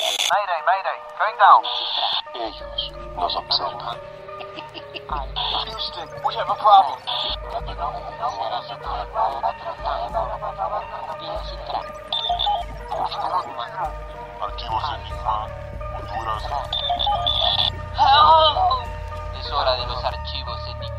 Mayday, mayday, going down. Ellos nos observan. Houston, we have a problem. Archivos Enigma, Honduras. Help! Es hora de los archivos Enigma.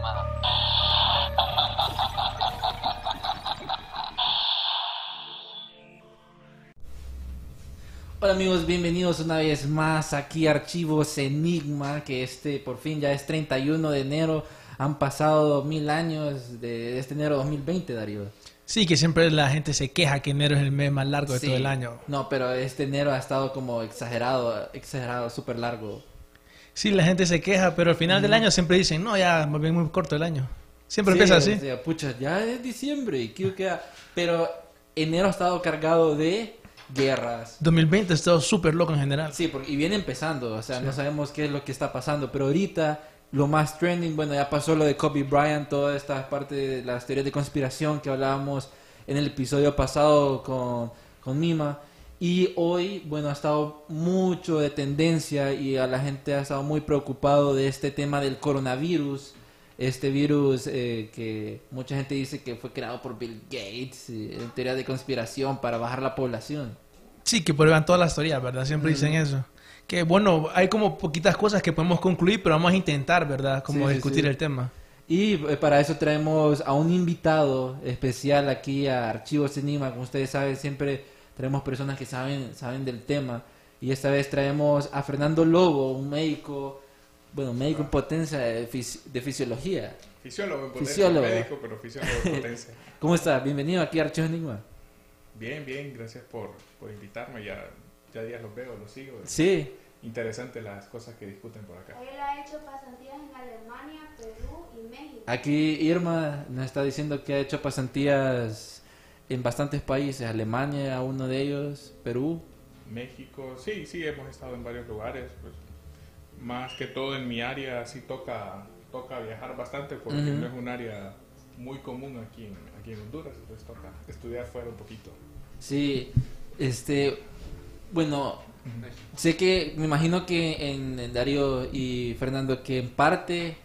Hola amigos, bienvenidos una vez más aquí a Archivos Enigma, que este por fin ya es 31 de enero. Han pasado mil años de este enero 2020, Darío. Sí, que siempre la gente se queja que enero es el mes más largo de Sí. todo el año. No, pero este enero ha estado como exagerado, exagerado, súper largo. Sí, la gente se queja, pero al final del año siempre dicen, no, ya, más bien muy corto el año. Siempre Sí, empieza o así. sea, pucha, ya es diciembre y ¿qué queda? Pero enero ha estado cargado de guerras. 2020 ha estado súper loco en general. Sí, porque, y viene empezando, o sea, no sabemos qué es lo que está pasando, pero ahorita lo más trending, bueno, ya pasó lo de Kobe Bryant, toda esta parte de las teorías de conspiración que hablábamos en el episodio pasado con, con Mima. Y hoy, bueno, ha estado mucho de tendencia y a la gente ha estado muy preocupado de este tema del coronavirus. Este virus eh, que mucha gente dice que fue creado por Bill Gates, en teoría de conspiración para bajar la población. Sí, que prueban todas las teorías, ¿verdad? Siempre dicen eso. Que bueno, hay como poquitas cosas que podemos concluir, pero vamos a intentar, ¿verdad? Como Sí, discutir sí. el tema. Y eh, para eso traemos a un invitado especial aquí a Archivos Enigma. Como ustedes saben, siempre traemos personas que saben, saben del tema. Y esta vez traemos a Fernando Lobo, un médico, bueno, médico en potencia de, fisi- de fisiología. Fisiólogo en potencia, Fisiólogo. médico, pero fisiólogo en potencia. ¿Cómo está? Bienvenido aquí a Archivos Enigma. Bien, bien, gracias por, por invitarme. Ya, ya días los veo, los sigo. Sí, Interesante las cosas que discuten por acá. Él ha hecho pasantías en Alemania, Perú y México. aquí Irma nos está diciendo que ha hecho pasantías en bastantes países. Alemania, uno de ellos, Perú. México, sí, sí, hemos estado en varios lugares. Pues, más que todo en mi área sí toca, toca viajar bastante porque no es un área muy común aquí en, aquí en Honduras. Entonces toca estudiar fuera un poquito. Sí, este, bueno, sé que, me imagino que en, en Darío y Fernando, que en parte,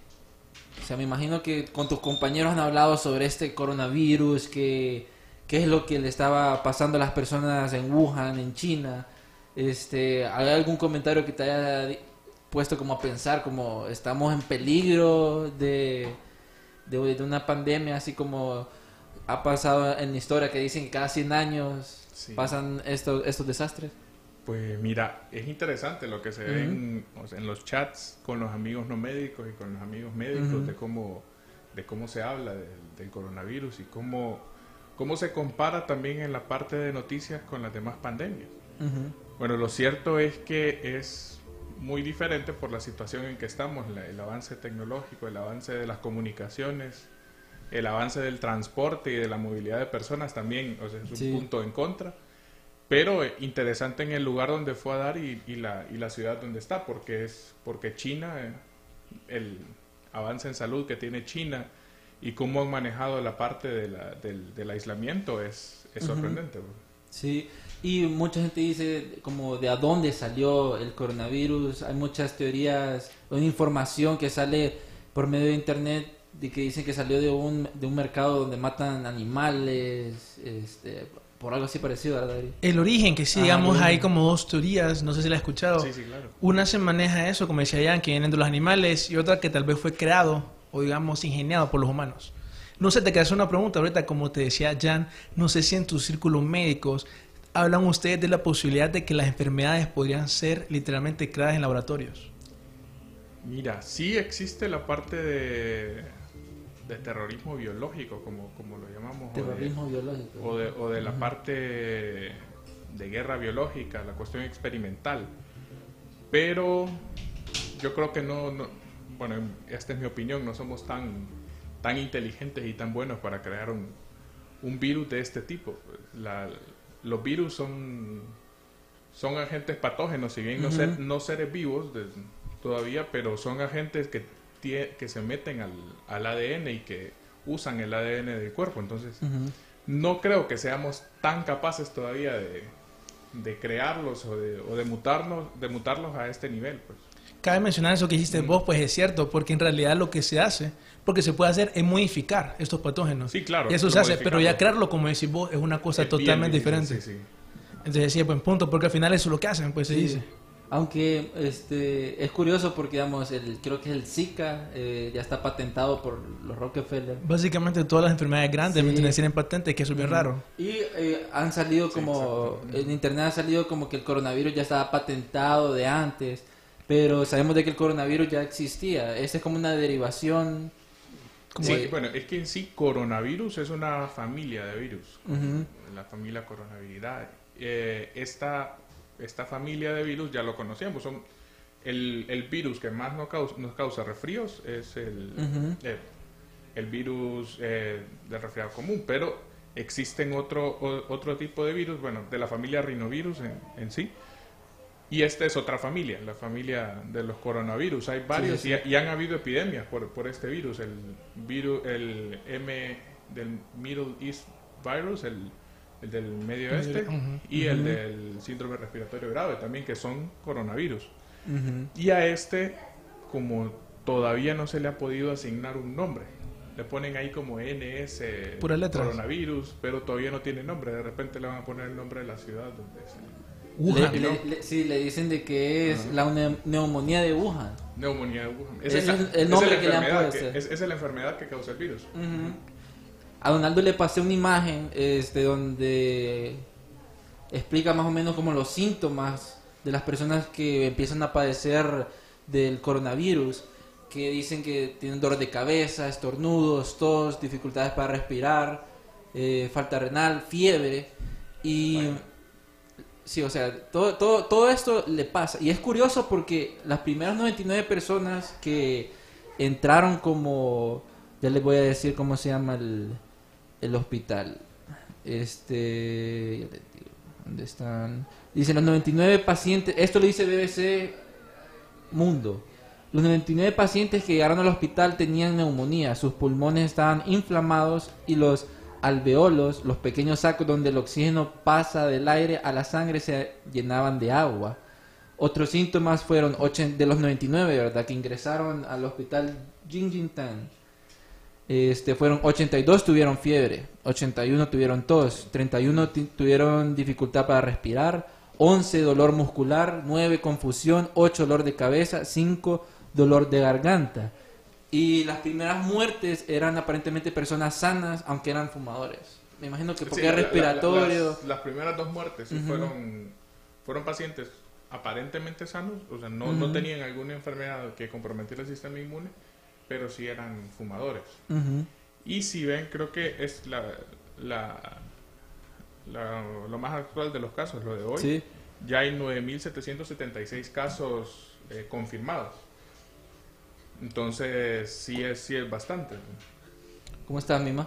o sea, me imagino que con tus compañeros han hablado sobre este coronavirus, que, qué es lo que le estaba pasando a las personas en Wuhan, en China. Este, ¿hay algún comentario que te haya puesto como a pensar, como estamos en peligro de, de, de una pandemia, así como ha pasado en la historia que dicen que cada 100 años Sí. pasan estos, estos desastres? Pues mira, es interesante lo que se ve en, o sea, en los chats con los amigos no médicos y con los amigos médicos Ujú. de cómo de cómo se habla del, del coronavirus y cómo cómo se compara también en la parte de noticias con las demás pandemias. Ujú. Bueno, lo cierto es que es muy diferente por la situación en que estamos, la- el avance tecnológico, el avance de las comunicaciones, el avance del transporte y de la movilidad de personas también, o sea, es un Sí. punto en contra. Pero eh, interesante en el lugar donde fue a dar y, y la, y la ciudad donde está, porque es porque China, eh, el avance en salud que tiene China y cómo han manejado la parte de la- del, del aislamiento es, es sorprendente. Sí, y mucha gente dice como de a dónde salió el coronavirus. Hay muchas teorías, una información que sale por medio de internet de que dicen que salió de un, de un mercado donde matan animales, este, por algo así parecido, ¿verdad? El origen, que sí, Ah, digamos, hay como dos teorías, no sé si la has escuchado. Sí, sí, claro. Una se maneja eso, como decía Jan, que vienen de los animales, y otra que tal vez fue creado o, digamos, ingeniado por los humanos. No sé, te quedas una pregunta ahorita, como te decía Jan, no sé si en tus círculos médicos hablan ustedes de la posibilidad de que las enfermedades podrían ser literalmente creadas en laboratorios. Mira, sí existe la parte de, de terrorismo biológico, como, como lo llamamos, o de- Terrorismo biológico. o de, o de la parte de guerra biológica, la cuestión experimental. pero yo creo que no, no- bueno, esta es mi opinión, no somos tan, tan inteligentes y tan buenos para crear un, un virus de este tipo. La- los virus son, son agentes patógenos, si bien no, ser- no seres vivos de- todavía, pero son agentes que, tie- que se meten al, al ADN y que usan el ADN del cuerpo. Entonces, no creo que seamos tan capaces todavía de, de crearlos o de, o de mutarnos, de mutarlos a este nivel. Pues. Cabe mencionar eso que dijiste vos, pues es cierto, porque en realidad lo que se hace, porque se puede hacer, es modificar estos patógenos. Sí, claro, Y eso se hace, pero ya crearlo, como decís vos, es una cosa Es totalmente difícil, diferente. sí, sí. Entonces sí, buen punto, porque al final eso es lo que hacen, pues se Sí. dice. Aunque este es curioso porque digamos el creo que el Zika eh, ya está patentado por los Rockefeller Básicamente todas las enfermedades grandes Sí. tienen patente, que eso es bien raro. y eh, han salido como en internet ha salido como que el coronavirus ya estaba patentado de antes, pero sabemos de que el coronavirus ya existía. Esa es como una derivación. Sí, de- bueno, es que en sí coronavirus es una familia de virus, la familia coronaviridae. Eh, esta, esta familia de virus ya lo conocíamos, son el, el virus que más nos causa, nos causa resfríos es el, eh, el virus eh, del resfriado común, pero existen otro, o- otro tipo de virus, bueno, de la familia rinovirus en, en sí, y esta es otra familia, la familia de los coronavirus. Hay varios sí, sí. Y, y han habido epidemias por, por este virus, el virus, el M del Middle East Virus, el, el del Medio ujú. y el del síndrome respiratorio grave también, que son coronavirus. Y a este, como todavía no se le ha podido asignar un nombre, le ponen ahí como NS letras. coronavirus, pero todavía no tiene nombre. De repente le van a poner el nombre de la ciudad donde se... Wuhan, Le- ¿no? le- le- sí, le dicen de que es la ne- neumonía de Wuhan. Neumonía de Wuhan. Es el esa es nombre la que le han puesto. que- es- esa es la enfermedad que causa el virus. A Donaldo le pasé una imagen este, donde explica más o menos como los síntomas de las personas que empiezan a padecer del coronavirus, que dicen que tienen dolor de cabeza, estornudos, tos, dificultades para respirar, eh, falta renal, fiebre y sí, o sea, todo, todo, todo esto le pasa y es curioso porque las primeras 99 personas que entraron como ya les voy a decir cómo se llama el, el hospital. Este. ya les digo, ¿Dónde están? Dice los 99 pacientes. Esto lo dice BBC Mundo. Los 99 pacientes que llegaron al hospital tenían neumonía. Sus pulmones estaban inflamados y los alveolos, los pequeños sacos donde el oxígeno pasa del aire a la sangre, se llenaban de agua. Otros síntomas fueron de los 99, ¿verdad? Que ingresaron al hospital Jingjintan. Este, fueron 82 tuvieron fiebre, 81 tuvieron tos, 31 ti- tuvieron dificultad para respirar, 11 dolor muscular, 9 confusión, 8 dolor de cabeza, 5 dolor de garganta. Y las primeras muertes eran aparentemente personas sanas, aunque eran fumadores. Me imagino que porque Sí, la- la- respiratorio. las, las primeras dos muertes sí fueron, fueron pacientes aparentemente sanos, o sea, no, no tenían alguna enfermedad que comprometiera el sistema inmune, pero sí eran fumadores. Y si ven, creo que es la, la, la- lo más actual de los casos, lo de hoy. Sí. Ya hay 9.776 casos eh, confirmados. Entonces, sí es, sí es bastante. ¿Cómo estás, Mima?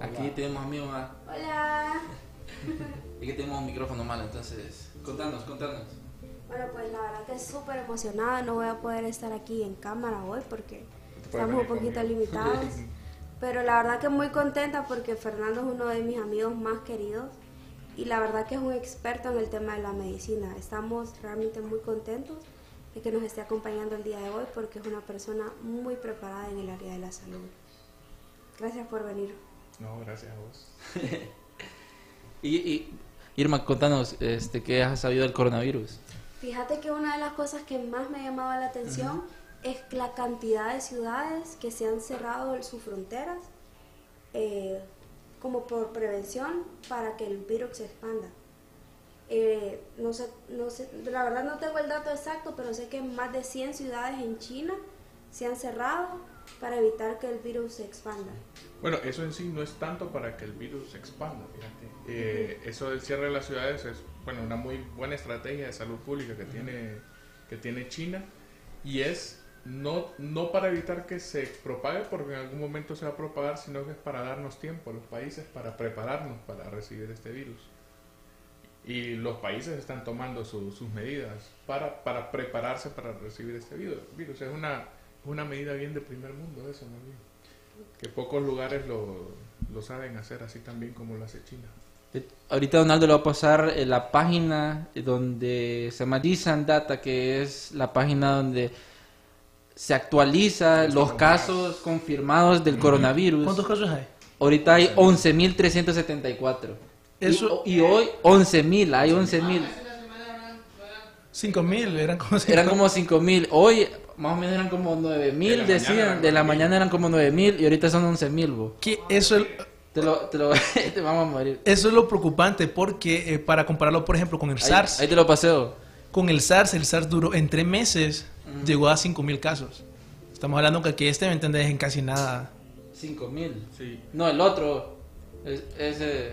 Aquí tenemos a Mima. Hola. Y que tenemos un micrófono malo, entonces. Contanos, contanos. Bueno, pues la verdad que estoy súper emocionada. No voy a poder estar aquí en cámara hoy porque estamos un poquito conmigo. limitados. Pero la verdad que muy contenta porque Fernando es uno de mis amigos más queridos y la verdad que es un experto en el tema de la medicina. Estamos realmente muy contentos de que nos esté acompañando el día de hoy porque es una persona muy preparada en el área de la salud. Gracias por venir. No, gracias a vos. Y, y Irma, contanos, este, ¿qué has sabido del coronavirus? Fíjate que una de las cosas que más me ha llamado la atención es la cantidad de ciudades que se han cerrado sus fronteras eh, como por prevención para que el virus se expanda. Eh, no sé, no sé, la verdad no tengo el dato exacto, pero sé que más de 100 ciudades en China se han cerrado para evitar que el virus se expanda. Bueno, eso en sí no es tanto para que el virus se expanda, fíjate. Eh, eso del cierre de las ciudades es bueno una muy buena estrategia de salud pública que tiene, que tiene China y es no, no para evitar que se propague porque en algún momento se va a propagar, sino que es para darnos tiempo a los países para prepararnos para recibir este virus. Y los países están tomando su- sus medidas para, para prepararse para recibir este virus. Es una, una medida bien de primer mundo eso, más bien. Que pocos lugares lo, lo saben hacer así también como lo hace China. Ahorita Donaldo le va a pasar eh, la página donde se llama Data, que es la página donde se actualiza los casos confirmados del coronavirus. ¿Cuántos casos hay? Ahorita hay 11.374. Eso- Y, y hoy 11.000, hay 11.000. 5 mil, eran como Eran como 5.000. Hoy más o menos eran como 9.000, De mañana decían. eran De la 9.000. mañana eran como 9.000 y ahorita son 11.000. bo. que eso, es- Te lo, te lo te vamos a morir. eso es lo preocupante porque eh, para compararlo, por ejemplo, con el Ahí, SARS, ahí te lo paseo. con el SARS, el SARS duró en tres meses, llegó a 5 mil casos. Estamos hablando que aquí este, ¿me entendés? En casi nada. 5.000. Sí. No, el otro. Es, ese.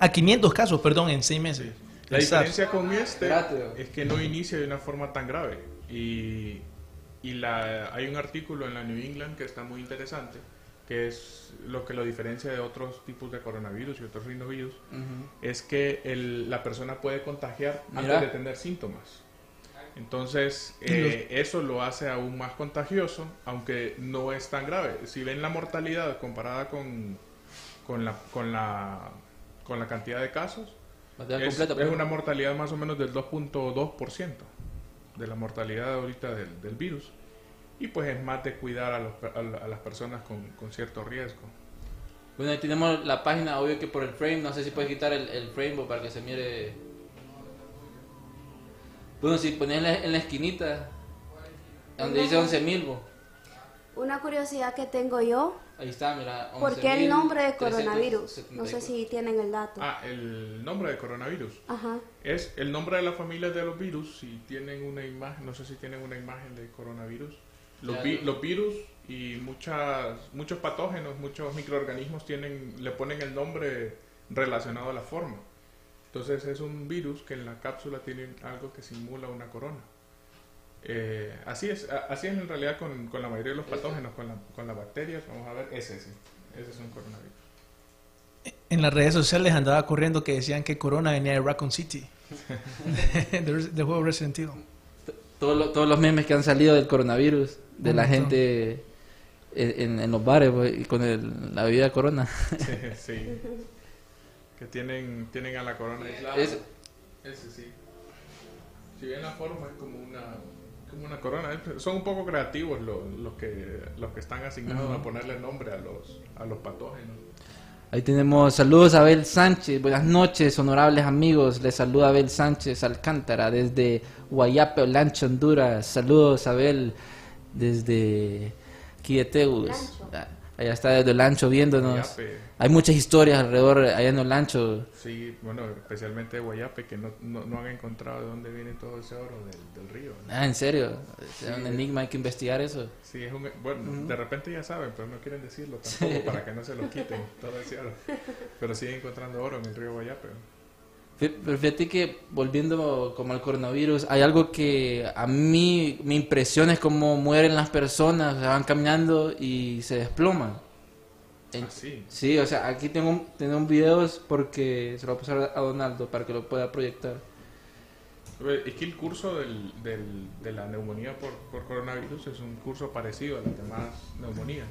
A 500 casos, perdón, en seis meses. La diferencia con este es que no inicia de una forma tan grave. Y, y la, hay un artículo en la New England que está muy interesante, que es lo que lo diferencia de otros tipos de coronavirus y otros rinovirus, es que el- la persona puede contagiar Mira. antes de tener síntomas. Entonces, eh, eso lo hace aún más contagioso, aunque no es tan grave. Si ven la mortalidad comparada con, con, la, con, la, con la cantidad de casos, es, completo, es una mortalidad más o menos del 2.2% de la mortalidad ahorita del, del virus. Y pues es más de cuidar a, los a la- a las personas con, con cierto riesgo. Bueno, ahí tenemos la página, obvio que por el frame, no sé si puedes quitar el, el frame para que se mire. Bueno, si pones en la, en la esquinita, donde dice 11.000, bo, Una curiosidad que tengo yo, ahí está, mira. ¿por qué el nombre de 11.374. coronavirus? No sé si tienen el dato. Ah, el nombre de coronavirus. Ajá. Es el nombre de la familia de los virus. Si tienen una imagen, no sé si tienen una imagen de coronavirus. Los, vi- los virus y muchas, muchos patógenos, muchos microorganismos tienen, le ponen el nombre relacionado a la forma. Entonces es un virus que en la cápsula tiene algo que simula una corona. Eh, así es, así es en realidad con, con la mayoría de los patógenos, con, la, con las bacterias. Vamos a ver, ese sí, ese es un coronavirus. En las redes sociales andaba corriendo que decían que Corona venía de Raccoon City. del, del juego Resident Evil. Todos los- todos los memes que han salido del coronavirus, de la gente en, en- los bares y con el- la bebida corona. Sí, sí. Que tienen, tienen a la corona aislada. Es- Ese sí. Si bien la forma es como una, como una corona. Es- Son un poco creativos los, los que, los que están asignados a ponerle nombre a los, a los patógenos. Ahí tenemos saludos a Abel Sánchez. Buenas noches, honorables amigos. Les saluda Abel Sánchez Alcántara desde Guayape, Olancho, Honduras. Saludos, Abel, desde Quieteus. Allá está desde Olancho viéndonos. Guayape. Hay muchas historias alrededor allá en Olancho. Sí, bueno, especialmente de Guayape, que no, no, no han encontrado de dónde viene todo ese oro del, del río. ¿no? Ah, en serio. Es un enigma, hay que investigar eso. Sí, es un, bueno, de repente ya saben, pero no quieren decirlo tampoco para que no se lo quiten todo ese oro. Pero siguen encontrando oro en el río Guayape. Pero fíjate que volviendo como al coronavirus, hay algo que a mí me impresiona es cómo mueren las personas, o sea, van caminando y se desploman. Ah, sí. Sí, o sea, aquí tengo, un- tengo un videos porque se lo voy a pasar a Donaldo para que lo pueda proyectar. Es que el curso del, del- de la neumonía por, por coronavirus es un curso parecido a las demás neumonías.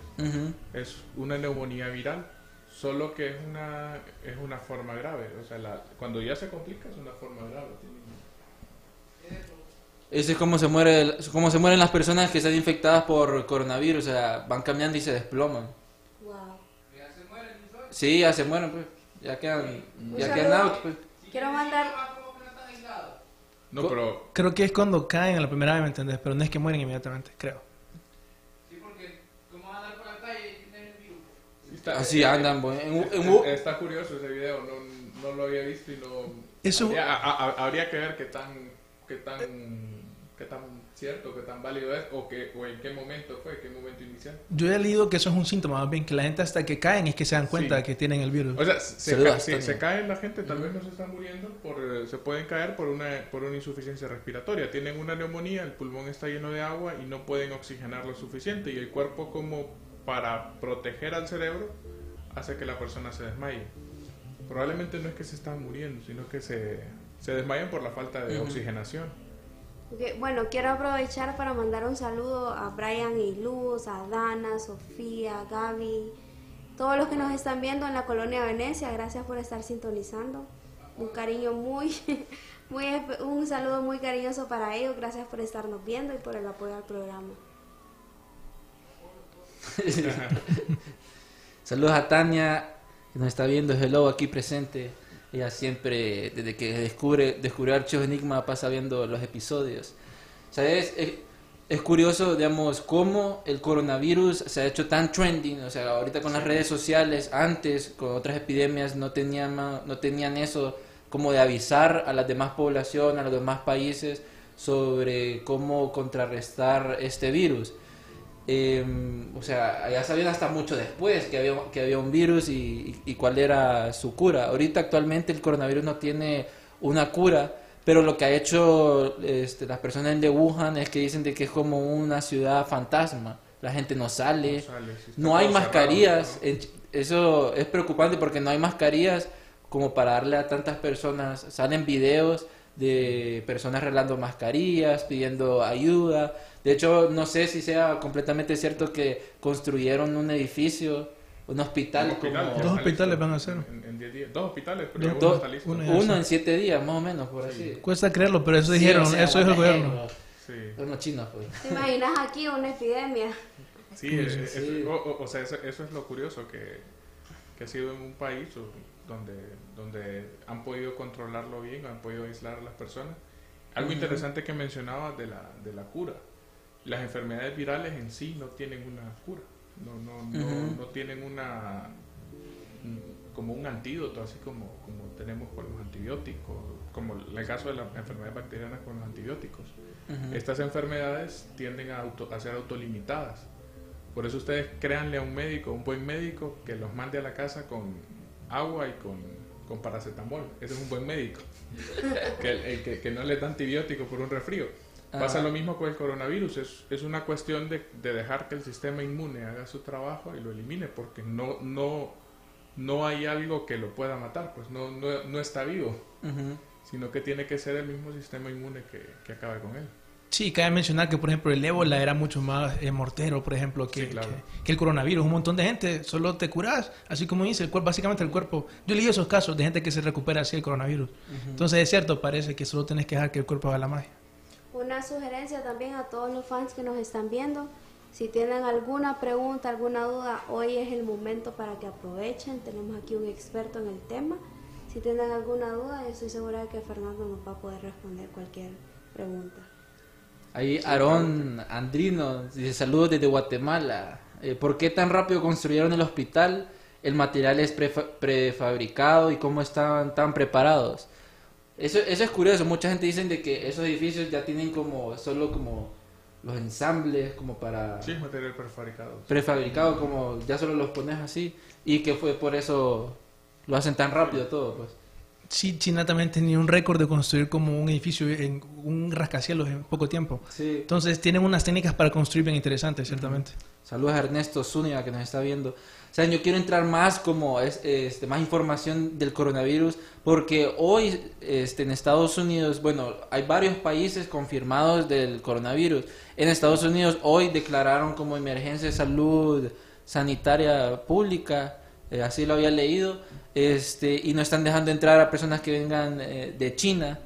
Es una neumonía viral, solo que es una, es una forma grave. O sea, la- cuando ya se complica es una forma grave. Ese es como se, muere, cómo se mueren las personas que están infectadas por coronavirus, o sea, van caminando y se desploman. Wow. Sí, ya se mueren, pues. Ya quedan, ya quedan out, pues. Quiero mandar, No, pero Creo que es cuando caen a la primera vez, ¿me entendés? Pero no es que mueren inmediatamente, creo. Está- Así andan, pues. En, en- está curioso ese video, no, no lo había visto y no... Eso- Habría, a- a- habría que ver qué tan, qué tan qué tan cierto, qué tan válido es, o, qué, o en qué momento fue, qué momento inicial. Yo he leído que eso es un síntoma, más bien, que la gente hasta que caen es que se dan cuenta Sí. que tienen el virus. O sea, se, ca- si se cae la gente, tal vez no se están muriendo, por, eh, se pueden caer por una, por una insuficiencia respiratoria. Tienen una neumonía, el pulmón está lleno de agua y no pueden oxigenar lo suficiente. Y el cuerpo, como para proteger al cerebro, hace que la persona se desmaye. Probablemente no es que se están muriendo, sino que se, se desmayan por la falta de oxigenación. Ok, Bueno, quiero aprovechar para mandar un saludo a Brian y Luz, a Dana, Sofía, Gaby, todos los que nos están viendo en la colonia Venecia. Gracias por estar sintonizando. Un cariño muy, muy, un saludo muy cariñoso para ellos. Gracias por estarnos viendo y por el apoyo al programa. Saludos a Tania, que nos está viendo, hello, aquí presente. Ella siempre, desde que descubre, descubrió Archivos Enigma, pasa viendo los episodios. ¿Sabes? Es, es curioso, digamos, cómo el coronavirus se ha hecho tan trending. O sea, ahorita con las redes sociales, antes, con otras epidemias, no tenían, no tenían eso como de avisar a las demás poblaciones, a los demás países, sobre cómo contrarrestar este virus. Eh, o sea, ya sabían hasta mucho después que había, que había un virus y, y- y cuál era su cura. Ahorita actualmente el coronavirus no tiene una cura, pero lo que ha hecho este, las personas de Wuhan es que dicen de que es como una ciudad fantasma. La gente no sale, No sale, está no hay todo cerrado, mascarillas. ¿no? Eso es preocupante porque no hay mascarillas como para darle a tantas personas. Salen videos de personas arreglando mascarillas, pidiendo ayuda. De hecho, no sé si sea completamente cierto que construyeron un edificio, un hospital, Un hospital, como Dos hospitales van a ser. En, en 10 días. Dos hospitales, pero uno dos- está listo. uno uno en siete días, más o menos, por así. Cuesta creerlo, pero eso Sí, dijeron, o sea, eso dijo el gobierno. Sí. Los chinos, pues. ¿Te imaginas aquí una epidemia? Sí, Sí, eh, sí, eso- sí. O, o- sea, eso, eso es lo curioso, que, que ha sido en un país donde, donde han podido controlarlo bien, han podido aislar a las personas. Algo interesante que mencionabas de la, de la cura. Las enfermedades virales en sí no tienen una cura, no, no, no, no tienen una mm, como un antídoto, así como, como tenemos con los antibióticos, como el caso de las enfermedades bacterianas con los antibióticos. Estas enfermedades tienden a, auto- a ser autolimitadas. Por eso ustedes créanle a un médico, un buen médico, que los mande a la casa con agua y con, con paracetamol. Ese es un buen médico. que, el- el que, que no le da antibiótico por un resfrío. Pasa Ah. lo mismo con el coronavirus. Es, es una cuestión de, de dejar que el sistema inmune haga su trabajo y lo elimine, porque no, no, no hay algo que lo pueda matar, pues no, no, no está vivo, sino que tiene que ser el mismo sistema inmune que, que acabe con él. Sí, cabe mencionar que, por ejemplo, el ébola era mucho más eh, mortero, por ejemplo, que, Sí, claro. que- que el coronavirus. Un montón de gente solo te curas, así como dice el cuerpo, básicamente el cuerpo. Yo leí esos casos de gente que se recupera así el coronavirus. Entonces es cierto, parece que solo tienes que dejar que el cuerpo haga la magia. Una sugerencia también a todos los fans que nos están viendo. Si tienen alguna pregunta, alguna duda, hoy es el momento para que aprovechen. Tenemos aquí un experto en el tema. Si tienen alguna duda, yo estoy segura de que Fernando nos va a poder responder cualquier pregunta. Ahí Aarón Andrino dice saludos desde Guatemala. Eh, ¿Por qué tan rápido construyeron el hospital? ¿El material es prefa- prefabricado y cómo estaban tan preparados? Eso, eso es curioso. Mucha gente dice de que esos edificios ya tienen como solo como los ensambles como para Sí, material prefabricado. prefabricado como ya solo los pones así y que fue por eso lo hacen tan rápido todo pues. Sí, China también tenía un récord de construir como un edificio en un rascacielos en poco tiempo. Sí. Entonces tienen unas técnicas para construir bien interesantes, ciertamente. Saludos a Ernesto Zúñiga que nos está viendo. O sea, yo quiero entrar más como es, este, más información del coronavirus porque hoy este, en Estados Unidos, bueno, hay varios países confirmados del coronavirus. En Estados Unidos hoy declararon como emergencia de salud sanitaria pública, eh, así lo había leído, este, y no están dejando entrar a personas que vengan eh, de China.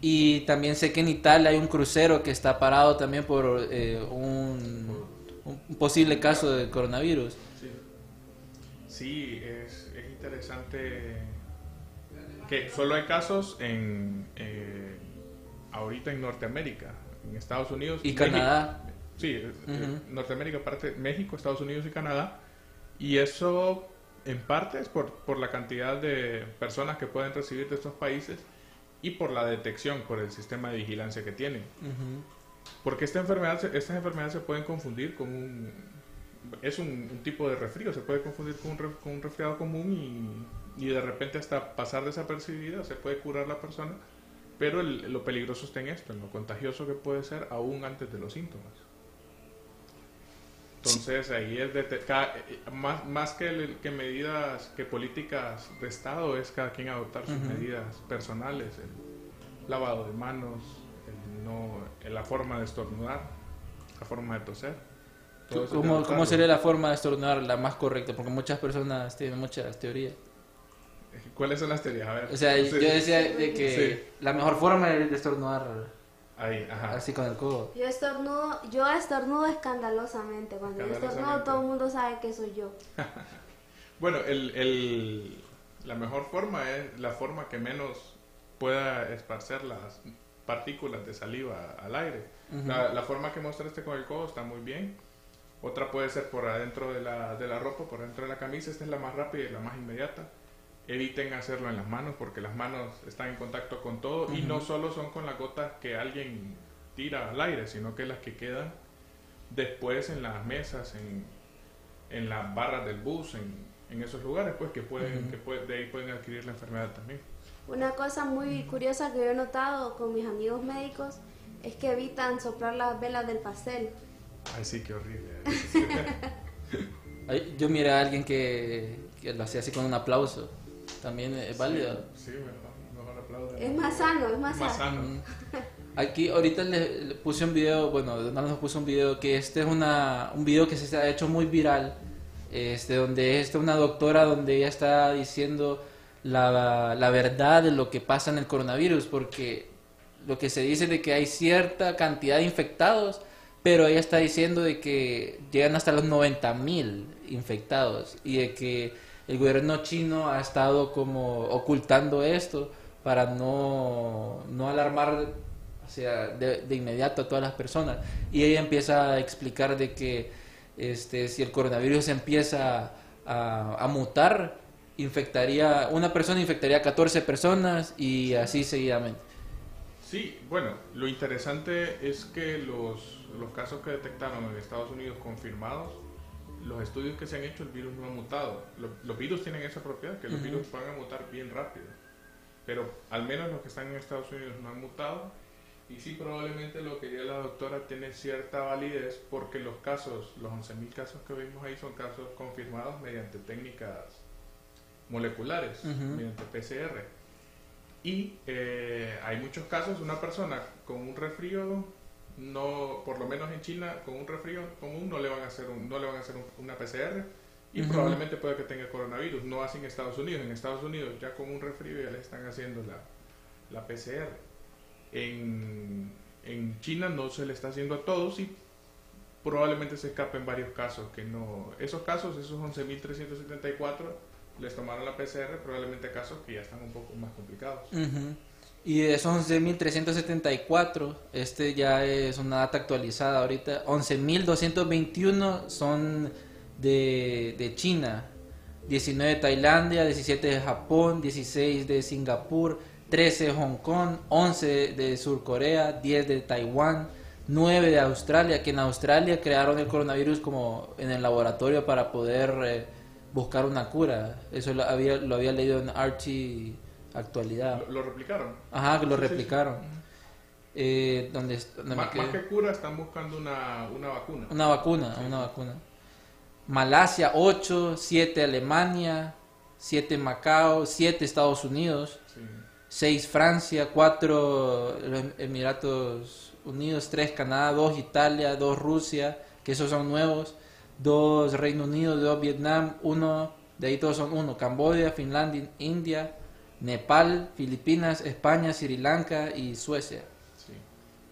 Y también sé que en Italia hay un crucero que está parado también por eh, un, un posible caso de coronavirus. Sí, Sí, es, es interesante que solo hay casos en eh, ahorita en Norteamérica, en Estados Unidos Y México. Canadá. Sí, eh, Ujú. Norteamérica, parte México, Estados Unidos y Canadá. Y eso en parte es por, por la cantidad de personas que pueden recibir de estos países y por la detección, por el sistema de vigilancia que tienen. Porque esta enfermedad, estas enfermedades se pueden confundir con un... Es un, un tipo de resfrío, se puede confundir con un, con un resfriado común y, y de repente hasta pasar desapercibida, se puede curar la persona, pero el- lo peligroso está en esto, en lo contagioso que puede ser aún antes de los síntomas. Entonces ahí es de te- cada- eh, más, más que, el- que medidas, que políticas de Estado, es cada quien adoptar sus medidas personales, el lavado de manos, el no, la forma de estornudar, la forma de toser. Todo ¿Cómo. ¿Cómo sería la forma de estornudar la más correcta? Porque muchas personas tienen muchas teorías. ¿Cuáles son las teorías? A ver. O sea, Sí. yo decía de que Sí. la mejor forma de estornudar Ahí, ajá. así con el codo. Yo estornudo, yo estornudo escandalosamente. Cuando yo estornudo todo el mundo sabe que soy yo. Bueno, el, el- la mejor forma es la forma que menos pueda esparcer las partículas de saliva al aire. la, la forma que mostraste con el codo está muy bien. Otra puede ser por adentro de la, de la ropa, por dentro de la camisa. Esta es la más rápida y la más inmediata. Eviten hacerlo en las manos porque las manos están en contacto con todo y no solo son con las gotas que alguien tira al aire, sino que las que quedan después en las mesas, en, en las barras del bus, en, en esos lugares, pues que pueden, que puede- de ahí pueden adquirir la enfermedad también. Una cosa muy curiosa que yo he notado con mis amigos médicos es que evitan soplar las velas del pastel. Ay, sí, qué horrible. Ay, Yo miré a alguien que, que lo hacía así con un aplauso. También es válido. Sí, mejor, mejor aplaudan. Es más sano, es más, Más sano. sano. Aquí ahorita le, le puse un video, bueno, Donald nos puso un video que este es una, un video que se ha hecho muy viral, este, donde esta una doctora donde ella está diciendo la, la verdad de lo que pasa en el coronavirus, porque lo que se dice de que hay cierta cantidad de infectados, pero ella está diciendo de que llegan hasta los 90 mil infectados y de que el gobierno chino ha estado como ocultando esto para no, no alarmar o sea, de, de inmediato a todas las personas. Y ella empieza a explicar de que este, si el coronavirus empieza a, a mutar, infectaría, una persona infectaría a 14 personas y así seguidamente. Sí, bueno, lo interesante es que los, los casos que detectaron en Estados Unidos confirmados, los estudios que se han hecho, el virus no ha mutado. Lo- Los, virus tienen esa propiedad, que los virus van a mutar bien rápido. Pero al menos los que están en Estados Unidos no han mutado. Y sí, probablemente lo que diría la doctora tiene cierta validez porque los casos, los 11.000 casos que vimos ahí son casos confirmados mediante técnicas moleculares, Ujú. mediante PCR. Y eh, hay muchos casos, una persona con un resfrío, no, por lo menos en China, con un resfrío común no le van a hacer, un- no le van a hacer un- una PCR y Ujú. probablemente pueda que tenga coronavirus. No así en Estados Unidos. En Estados Unidos ya con un resfrío ya le están haciendo la, la PCR. En, en China no se le está haciendo a todos y probablemente se escapen varios casos que no... Esos casos, esos 11.374, les tomaron la PCR, probablemente casos que ya están un poco más complicados. Ujú. Y de esos 11.374, este ya es una data actualizada ahorita, 11.221 son de, de China, 19 de Tailandia, 17 de Japón, 16 de Singapur, 13 de Hong Kong, 11 de Sur Corea, 10 de Taiwán, 9 de Australia, que en Australia crearon el coronavirus como en el laboratorio para poder eh, buscar una cura. Eso lo había, lo había leído en Archie Actualidad. Lo, lo replicaron. Ajá, que lo Sí, sí, sí. replicaron. Eh, donde, donde me Má- quedé? más que cura, están buscando una, una vacuna. Una vacuna, una vacuna. Malasia 8, 7 Alemania, 7 Macao, 7 Estados Unidos, Sí. 6 Francia, 4 los Emiratos Unidos, 3 Canadá, 2 Italia, 2 Rusia, que esos son nuevos, 2 Reino Unido, 2 Vietnam, 1, de ahí todos son 1, Camboya, Finlandia, India, Nepal, Filipinas, España, Sri Lanka y Suecia. Sí.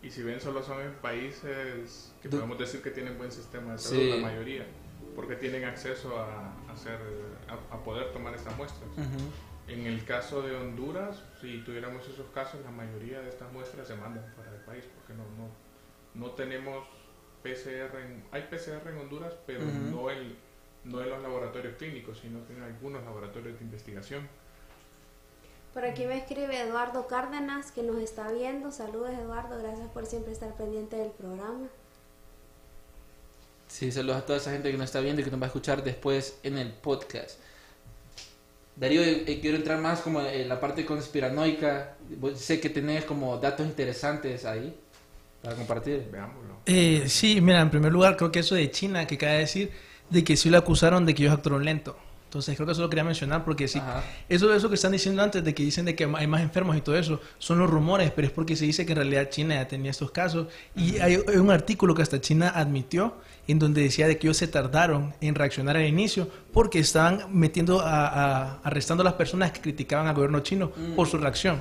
Y si bien solo son países que podemos decir que tienen buen sistema de salud, Sí. la mayoría, porque tienen acceso a, hacer, a, a poder tomar estas muestras. En el caso de Honduras, si tuviéramos esos casos, la mayoría de estas muestras se mandan fuera del país, porque no, no, no tenemos PCR, en, hay PCR en Honduras, pero no, en, no en los laboratorios clínicos, sino que en algunos laboratorios de investigación. Por aquí me escribe Eduardo Cárdenas que nos está viendo. Saludos Eduardo, gracias por siempre estar pendiente del programa. Sí, saludos a toda esa gente que nos está viendo y que nos va a escuchar después en el podcast. Darío, eh, eh, quiero entrar más como en la parte conspiranoica. Sé que tenés como datos interesantes ahí para compartir. Veámoslo. Eh, sí, mira, en primer lugar, creo que eso de China que acaba de decir, de que sí lo acusaron de que ellos actuaron lento. Entonces, creo que eso lo quería mencionar porque sí. Ajá. Eso, eso que están diciendo antes de que dicen de que hay más enfermos y todo eso, son los rumores, pero es porque se dice que en realidad China ya tenía estos casos. Y hay, hay un artículo que hasta China admitió en donde decía de que ellos se tardaron en reaccionar al inicio porque estaban metiendo a, a- arrestando a las personas que criticaban al gobierno chino por su reacción.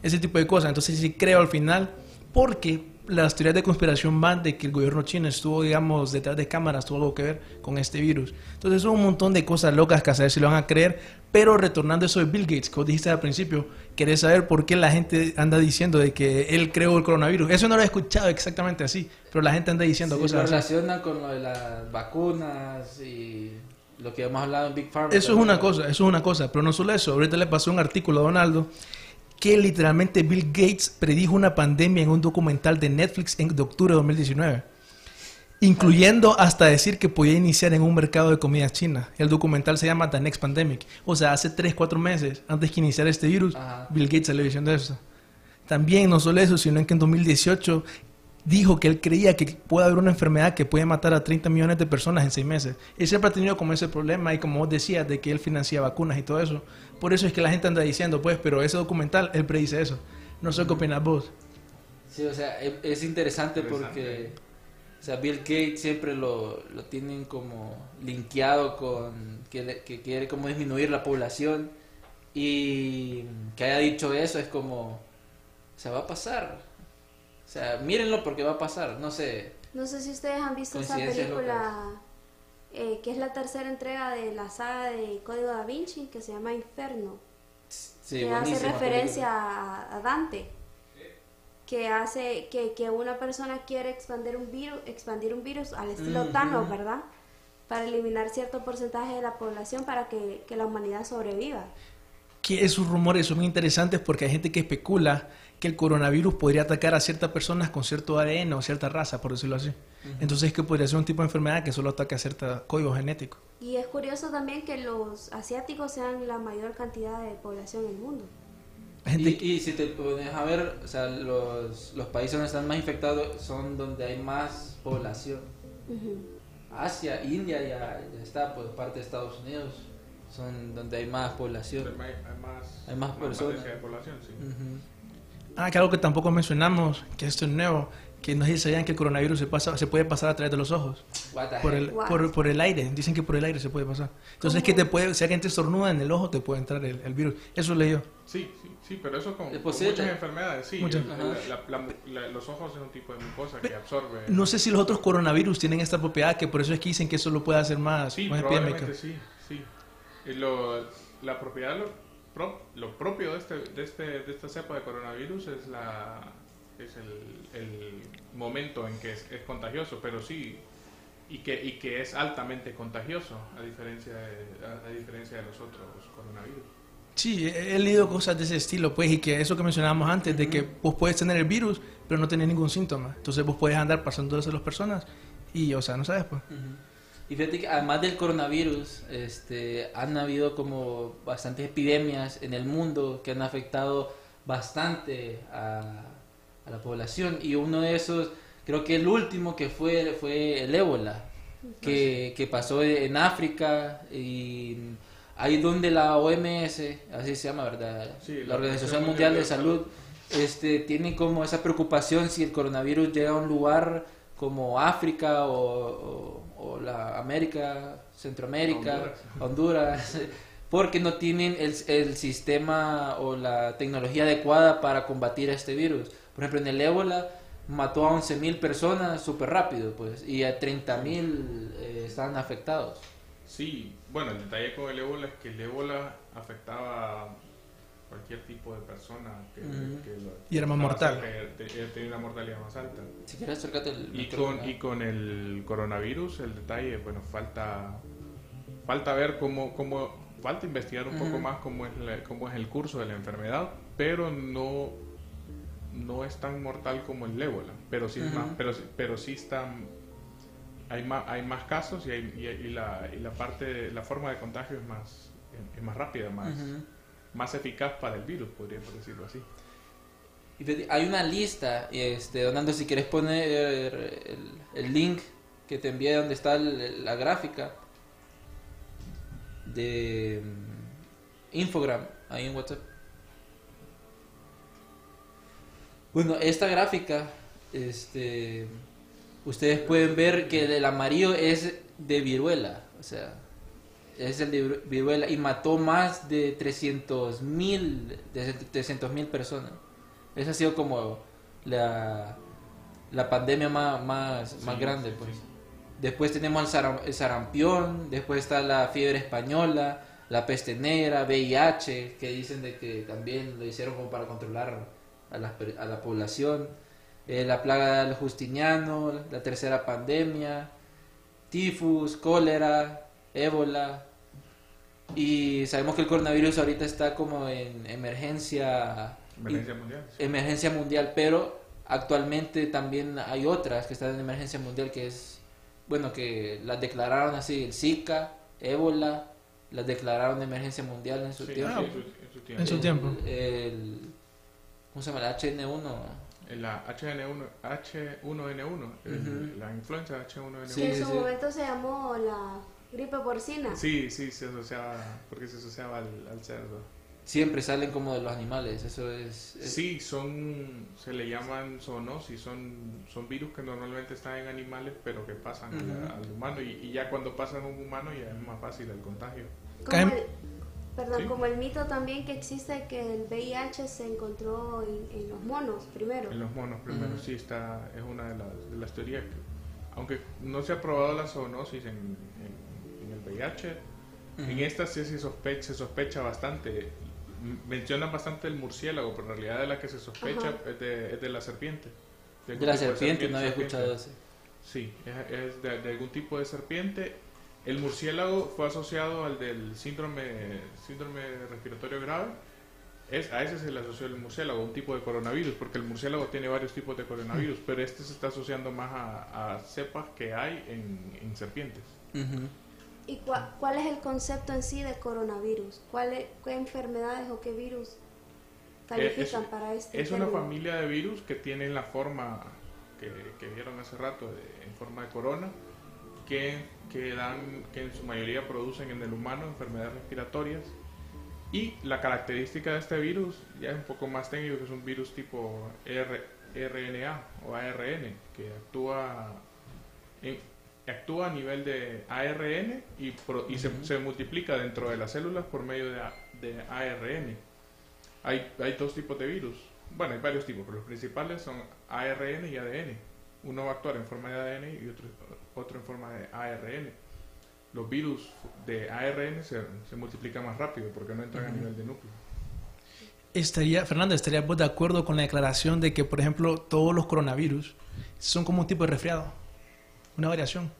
Ese tipo de cosas. Entonces sí creo al final, porque las teorías de conspiración van de que el gobierno chino estuvo, digamos, detrás de cámaras, tuvo algo que ver con este virus. Entonces son un montón de cosas locas que a saber si lo van a creer. Pero retornando a eso de Bill Gates, que vos dijiste al principio, querés saber por qué la gente anda diciendo de que él creó el coronavirus. Eso no lo he escuchado exactamente así, pero la gente anda diciendo Sí, lo cosas así. relaciona con lo de las vacunas y lo que hemos hablado en Big Pharma. Eso es una cosa, eso es una cosa, pero no solo eso. Ahorita le pasó un artículo a Donaldo que literalmente Bill Gates predijo una pandemia en un documental de Netflix en de octubre de 2019, incluyendo hasta decir que podía iniciar en un mercado de comida china. El documental se llama The Next Pandemic. O sea, hace 3, 4 meses antes que iniciara este virus, Ajá. Bill Gates salió diciendo eso. También no solo eso, sino que en 2018 dijo que él creía que puede haber una enfermedad que puede matar a 30 millones de personas en seis meses. Él siempre ha tenido como ese problema y como vos decías de que él financia vacunas y todo eso. Por eso es que la gente anda diciendo, pues, pero ese documental, él predice eso. No sé qué opinas vos. Sí, o sea, es, es interesante, Interesante. porque o sea, Bill Gates siempre lo, lo tienen como linkeado con que, le- que quiere como disminuir la población y que haya dicho eso es como, o sea, va a pasar. O sea, mírenlo porque va a pasar, no sé. No sé si ustedes han visto esa película eh, que es la tercera entrega de la saga de Código Da Vinci que se llama Inferno. Sí, que hace referencia a, a Dante que hace que, que una persona quiere expandir un virus expandir un virus al estilo Ujú. Thanos verdad para eliminar cierto porcentaje de la población para que, que la humanidad sobreviva Que esos rumores son interesantes porque hay gente que especula que el coronavirus podría atacar a ciertas personas con cierto ADN o cierta raza, por decirlo así. Entonces, que podría ser un tipo de enfermedad que solo ataca a cierto código genético. y es curioso también que los asiáticos sean la mayor cantidad de población en el mundo Hay gente Y, y si te pones a ver, o sea, los, los países donde están más infectados son donde hay más población. Ujú. Asia, India ya, ya está, pues parte de Estados Unidos, son donde hay más población. Hay, hay más, Hay más personas. de población, sí. Ujú. Ah, que algo que tampoco mencionamos, que esto es nuevo, que no sé si sabían que el coronavirus se, pasa, se puede pasar a través de los ojos, por el, por, por el aire. Dicen que por el aire se puede pasar. Entonces, ¿Cómo? que te puede, si alguien te estornuda en el ojo, te puede entrar el, el virus. Eso leí yo. Sí, sí, sí, pero eso con, Es con muchas enfermedades, sí. Muchas. La- la- la- los ojos es un tipo de mucosa que absorbe. No sé si los otros coronavirus tienen esta propiedad, que por eso es que dicen que eso lo puede hacer más, Sí, más epidémico. probablemente sí, sí. Y lo, la propiedad, lo, pro- lo propio de, este, de, este, de esta cepa de coronavirus es, la, es el, el momento en que es, es contagioso, pero sí, y que, y que es altamente contagioso, a diferencia de, a, a diferencia de los otros coronavirus. Sí, he leído cosas de ese estilo, pues, y que eso que mencionábamos antes, de que vos puedes tener el virus, pero no tenés ningún síntoma. Entonces vos puedes andar pasando eso a las personas y, o sea, no sabes, pues. Y fíjate que además del coronavirus, este, han habido como bastantes epidemias en el mundo que han afectado bastante a, a la población. Y uno de esos, creo que el último que fue fue el ébola, que, que pasó en África y ahí donde la OMS, así se llama, ¿verdad? Sí, la Organización Mundial de Salud, este, tiene como esa preocupación si el coronavirus llega a un lugar como África o, o- o la América, Centroamérica, Honduras, porque no tienen el, el sistema o la tecnología adecuada para combatir este virus. Por ejemplo, en el ébola mató a 11.000 personas súper rápido, pues, y a 30.000 eh, están afectados. Sí, bueno, el detalle con el ébola es que el ébola afectaba a cualquier tipo de persona que, Ujú. que lo- Y era más mortal. tenía una mortalidad más alta. Si quieres acércate el Y con, y con el coronavirus, el detalle, bueno, falta, falta ver cómo, cómo falta investigar un poco más cómo es, la- cómo es el curso de la enfermedad, pero no, no es tan mortal como el ébola, pero sí, es más, pero, sí- pero sí está, hay más, hay más casos y, hay- y- y la, y la parte, la forma de contagio es más, es más rápida, más, Ujú. Más eficaz para el virus, podríamos decirlo así. Hay una lista, este, Donando, si quieres poner el, el link que te envié donde está el- la gráfica de mm, Infogram, ahí en WhatsApp. Bueno, esta gráfica, este, ustedes pueden ver que el amarillo es de viruela, o sea, es el de viruela y mató más de 300 mil, de 300 mil personas. Esa ha sido como la, la pandemia más, más, más grande, pues. sí. Después tenemos el, saram- el sarampión, después está la fiebre española, la peste negra, VIH, que dicen de que también lo hicieron como para controlar a la, a la población, eh, la plaga del Justiniano, la tercera pandemia, tifus, cólera, ébola, y sabemos que el coronavirus ahorita está como en emergencia Emergencia mundial. sí. emergencia mundial, pero actualmente también hay otras que están en emergencia mundial que es, bueno, que las declararon así, el Zika, ébola, las declararon de emergencia mundial en su Sí, tiempo. en su- en su tiempo. El-. El, ¿Cómo se llama? El HN1. En la HN1, H1N1, el- Ujú. la influenza H1N1. Sí, en su sí. momento se llamó la gripe porcina. Sí, sí, se asociaba, porque se asociaba al, al cerdo. Siempre salen como de los animales, eso es... es- Sí, son, se le llaman zoonosis, son, son virus que normalmente están en animales, pero que pasan al- Ujú. al, humano, y, y ya cuando pasan a un humano ya es más fácil el contagio. Como el, perdón, Sí. como el mito también que existe que el VIH se encontró en, en los monos primero. En los monos primero, Ujú. sí, está, es una de las, de las teorías. que- aunque no se ha probado la zoonosis en, en- en el VIH, en esta sí se sospecha, se sospecha bastante. Mencionan bastante el murciélago, pero en realidad de la que se sospecha Ajá. es de, es de la serpiente. De algún la tipo serpiente, no había serpiente. escuchado eso. Sí, es, es de, de algún tipo de serpiente. El murciélago fue asociado al del síndrome, síndrome respiratorio grave. Es, a ese se le asoció el murciélago, un tipo de coronavirus, porque el murciélago tiene varios tipos de coronavirus, pero este se está asociando más a, a cepas que hay en, en serpientes. Ujú. ¿Y cua- cuál es el concepto en sí de coronavirus? ¿Cuál es- ¿Qué enfermedades o qué virus califican es- para este Es una familia de virus que tienen la forma que, que vieron hace rato, de- en forma de corona, que, que, dan, que en su mayoría producen en el humano enfermedades respiratorias. Y la característica de este virus, ya es un poco más técnico, que es un virus tipo R- RNA o ARN, que actúa, en- actúa a nivel de ARN y, pro- y se, se multiplica dentro de las células por medio de, ARN. Hay, hay dos tipos de virus. Bueno, hay varios tipos, pero los principales son ARN y ADN. Uno va a actuar en forma de ADN y otro, otro en forma de ARN. Los virus de ARN se, se multiplican más rápido porque no entran a nivel de núcleo. Estaría, Fernando, ¿estarías vos de acuerdo con la declaración de que, por ejemplo, todos los coronavirus son como un tipo de resfriado? Una variación.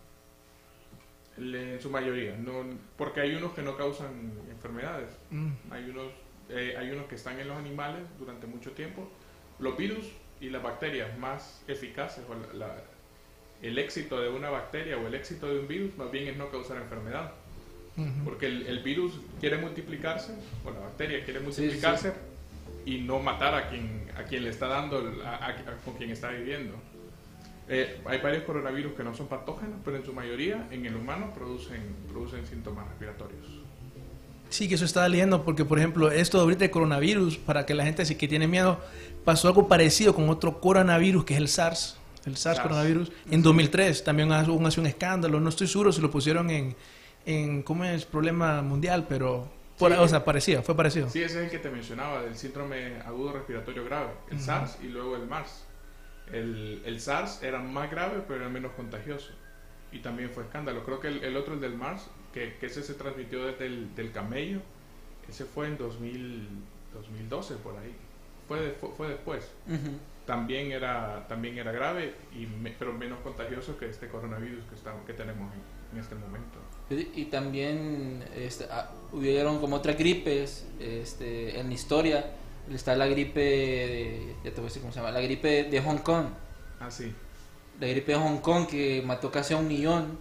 En su mayoría, no, porque hay unos que no causan enfermedades. Mm. Hay unos, eh, hay unos que están en los animales durante mucho tiempo. Los virus y las bacterias más eficaces, o la- la- el éxito de una bacteria o el éxito de un virus, más bien es no causar enfermedad. Porque el, el virus quiere multiplicarse, o la bacteria quiere sí. multiplicarse y no matar a quien, a quien le está dando, el- a- a- a- con quien está viviendo. Eh, hay varios coronavirus que no son patógenos, pero en su mayoría en el humano producen, producen síntomas respiratorios. Sí, que eso estaba leyendo porque, por ejemplo, esto ahorita de coronavirus, para que la gente así que tiene miedo, pasó algo parecido con otro coronavirus que es el SARS, el SARS, SARS. coronavirus, en 2003. También hubo un, un escándalo, no estoy seguro si lo pusieron en, en ¿cómo es? Problema mundial, pero, por- Sí. o sea, parecía, fue parecido. Sí, ese es el que te mencionaba, del síndrome agudo respiratorio grave, el. SARS y luego el MARS. El, el SARS era más grave, pero era menos contagioso. Y también fue escándalo. Creo que el, el otro, el del MARS, que, que ese se transmitió desde el del camello, ese fue en 2000, 2012, por ahí. Fue, de- fue, fue después. Ujú. también era, también era grave, y me- pero menos contagioso que este coronavirus que, estamos, que tenemos en, en este momento. Y, y también este, ah, hubieron como otras gripes este, en la historia. Está la gripe, de, ya te voy a decir cómo se llama, la gripe de Hong Kong. Ah, sí. La gripe de Hong Kong que mató casi a un millón.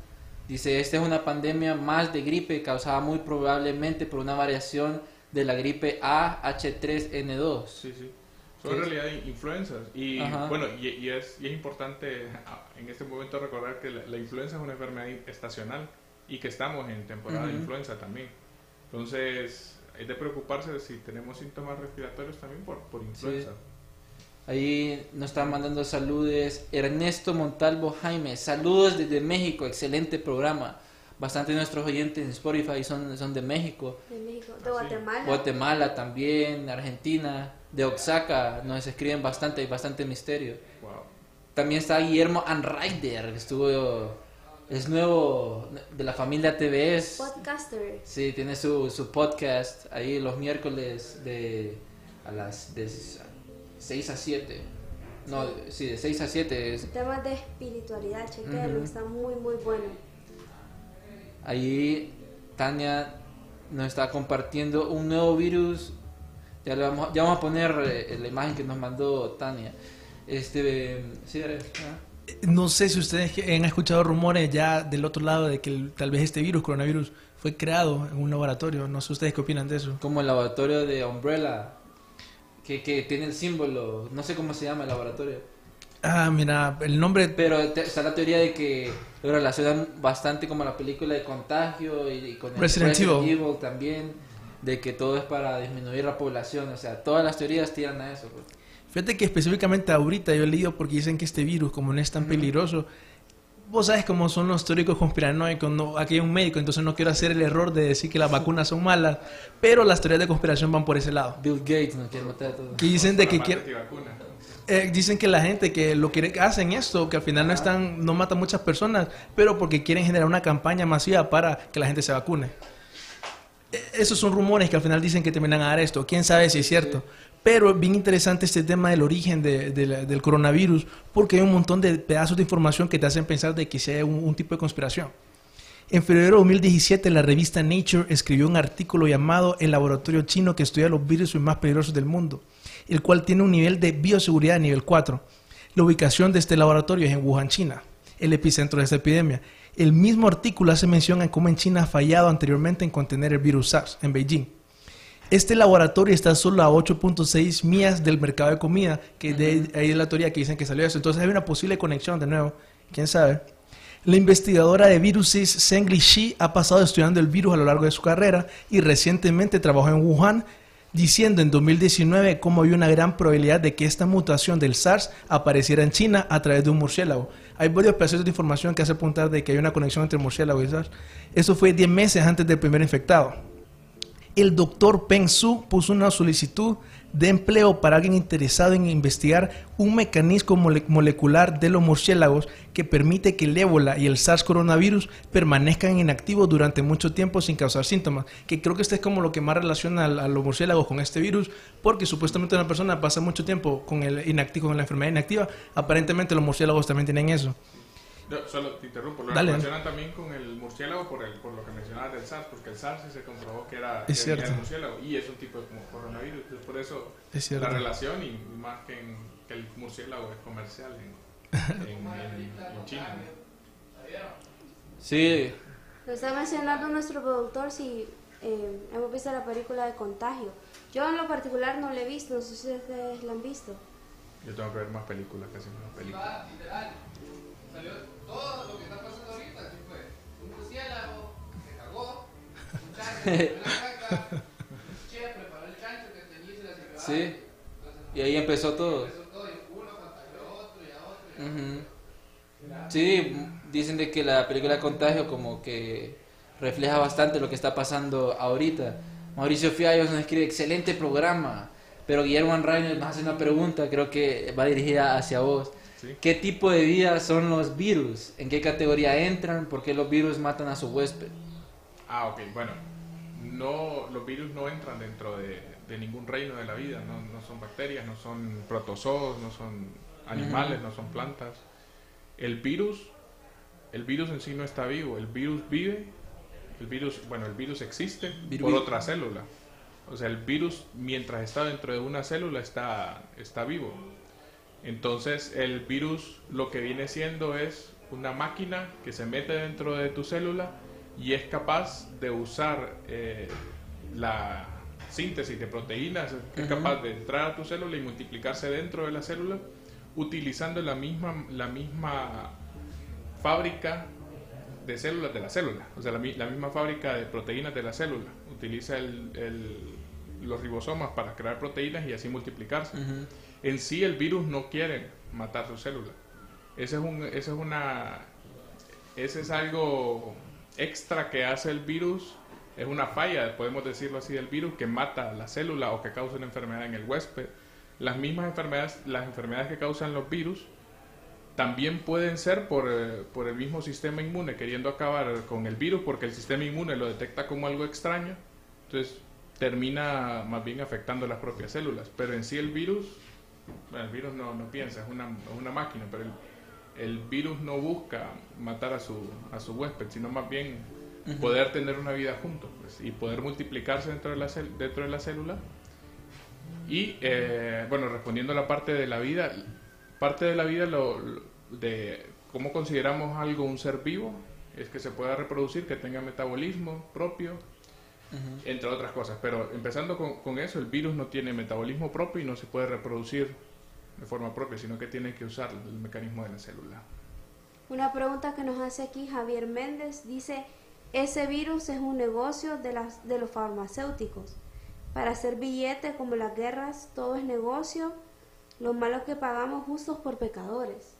Dice, esta es una pandemia más de gripe causada muy probablemente por una variación de la gripe AH3N2. Sí, sí. Son en realidad influencias. Y Ajá. bueno, y, y es, y es importante ah, en este momento recordar que la, la influenza es una enfermedad estacional y que estamos en temporada de Ujú. influenza también. Entonces, hay de preocuparse de si tenemos síntomas respiratorios también por, por influenza. Ahí nos están mandando saludos Ernesto Montalvo Jaime. Saludos desde México, excelente programa. Bastante de nuestros oyentes en Spotify son, son de México. De México, de Ah, sí. Guatemala. Guatemala también, Argentina, de Oaxaca, nos escriben bastante, hay bastante misterio. Wow. También está Guillermo Anreider, que estuvo, es nuevo de la familia TVS. Podcaster. Sí, tiene su, su podcast ahí los miércoles de a las de 6 a 7. No, sí, de 6 a 7. es- Temas de espiritualidad, chequenlo, Ujú. está muy, muy bueno. Ahí Tania nos está compartiendo un nuevo virus. Ya, le vamos, ya vamos a poner eh, la imagen que nos mandó Tania. Este, sí, Ares, ah. No sé si ustedes han escuchado rumores ya del otro lado de que tal vez este virus, coronavirus, fue creado en un laboratorio. No sé ustedes qué opinan de eso. como el laboratorio de Umbrella, que, que tiene el símbolo, no sé cómo se llama el laboratorio. Ah, mira, el nombre... Pero te- está la teoría de que lo relacionan bastante como la película de Contagio y, y con el Resident Evil. también, de que todo es para disminuir la población. O sea, todas las teorías tiran a eso. pues. Fíjate que específicamente ahorita yo he leído porque dicen que este virus, como no es tan peligroso, vos sabes cómo son los teóricos conspiranoicos, no, aquí hay un médico, entonces no quiero hacer el error de decir que las vacunas son malas, pero las teorías de conspiración van por ese lado. Bill Gates nos quiere matar a todos. Y dicen de que quiere- eh, dicen que la gente que lo quiere hacen esto, que al final no están, no matan muchas personas, pero porque quieren generar una campaña masiva para que la gente se vacune. Eh, Esos son rumores que al final dicen que terminan a dar esto. Quién sabe si es cierto. Pero es bien interesante este tema del origen del coronavirus, porque hay un montón de pedazos de información que te hacen pensar de que sea un, un tipo de conspiración. En febrero de 2017, la revista Nature escribió un artículo llamado El laboratorio chino que estudia los virus más peligrosos del mundo, el cual tiene un nivel de bioseguridad nivel 4. La ubicación de este laboratorio es en Wuhan, China, el epicentro de esta epidemia. El mismo artículo hace mención a cómo en China ha fallado anteriormente en contener el virus SARS en Beijing. Este laboratorio está solo a 8.6 millas del mercado de comida, que de ahí es la teoría que dicen que salió eso. Entonces hay una posible conexión de nuevo, quién sabe. La investigadora de viruses Zhengli Shi ha pasado estudiando el virus a lo largo de su carrera y recientemente trabajó en Wuhan, diciendo en 2019 cómo había una gran probabilidad de que esta mutación del SARS apareciera en China a través de un murciélago. Hay varios pedazos de información que hace apuntar de que hay una conexión entre murciélago y SARS. Eso fue 10 meses antes del primer infectado el doctor Peng Su puso una solicitud de empleo para alguien interesado en investigar un mecanismo mole- molecular de los murciélagos que permite que el ébola y el SARS coronavirus permanezcan inactivos durante mucho tiempo sin causar síntomas. Que creo que este es como lo que más relaciona a, a los murciélagos con este virus, porque supuestamente una persona pasa mucho tiempo con el inactivo, con la enfermedad inactiva. Aparentemente los murciélagos también tienen eso. No, solo te interrumpo. Lo Dale. relacionan también con el murciélago por, el, por lo que mencionabas del SARS, porque el SARS sí se comprobó que era Es que cierto. del murciélago y es un tipo de como coronavirus. Entonces, por eso Es la relación y más que, en- que el murciélago es comercial en, en, en- en China. Sí, Lo está mencionando nuestro productor si eh, hemos visto la película de Contagio. Yo en lo particular no la he visto, no sé si ustedes la han visto. Yo tengo que ver más películas, casi más películas. Salió todo lo que está pasando ahorita, así fue. Un murciélago se cagó, un chancho se la caca, Che preparó el chancho que tenía y se la sí. Y ahí empezó todo. Empezó todo y uno contagió a otro y a otro. y a otro. Ujú. Sí, dicen de que la película Contagio como que refleja bastante lo que está pasando ahorita. Mauricio Fiallos nos escribe, excelente programa, pero Guillermo Anrainer nos hace una pregunta, creo que va dirigida hacia vos. Sí. ¿Qué tipo de vida son los virus? ¿En qué categoría entran? ¿Por qué los virus matan a su huésped? Ah, ok, bueno. No, los virus no entran dentro de, de ningún reino de la vida, no, no son bacterias, no son protozoos, no son animales, no son plantas. El virus, el virus en sí no está vivo, el virus vive, el virus, bueno, el virus existe por otra célula. O sea, el virus mientras está dentro de una célula está, está vivo. Entonces, el virus lo que viene siendo es una máquina que se mete dentro de tu célula y es capaz de usar eh, la síntesis de proteínas, es capaz de entrar a tu célula y multiplicarse dentro de la célula utilizando la misma, la misma fábrica de células de la célula, o sea, la, la misma fábrica de proteínas de la célula. Utiliza el- el- los ribosomas para crear proteínas y así multiplicarse. En sí el virus no quiere matar su célula. Ese es una, ese es algo extra que hace el virus. Es una falla, podemos decirlo así, del virus que mata la célula o que causa una enfermedad en el huésped. Las mismas enfermedades, las enfermedades que causan los virus también pueden ser por, eh, por el mismo sistema inmune queriendo acabar con el virus porque el sistema inmune lo detecta como algo extraño. Entonces termina más bien afectando las propias células. Pero en sí el virus, bueno, el virus no, no piensa, es una, es una máquina, pero el, el virus no busca matar a su, a su huésped, sino más bien poder tener una vida juntos pues, y poder multiplicarse dentro de la, cel- dentro de la célula. Y eh, bueno, respondiendo a la parte de la vida, parte de la vida lo, lo- de cómo consideramos algo un ser vivo es que se pueda reproducir, que tenga metabolismo propio, entre otras cosas. Pero empezando con, con eso, el virus no tiene metabolismo propio y no se puede reproducir de forma propia, sino que tiene que usar el mecanismo de la célula. Una pregunta que nos hace aquí Javier Méndez dice, ese virus es un negocio de, las, de los farmacéuticos. Para hacer billetes como las guerras, todo es negocio. Lo malo es que pagamos justos por pecadores.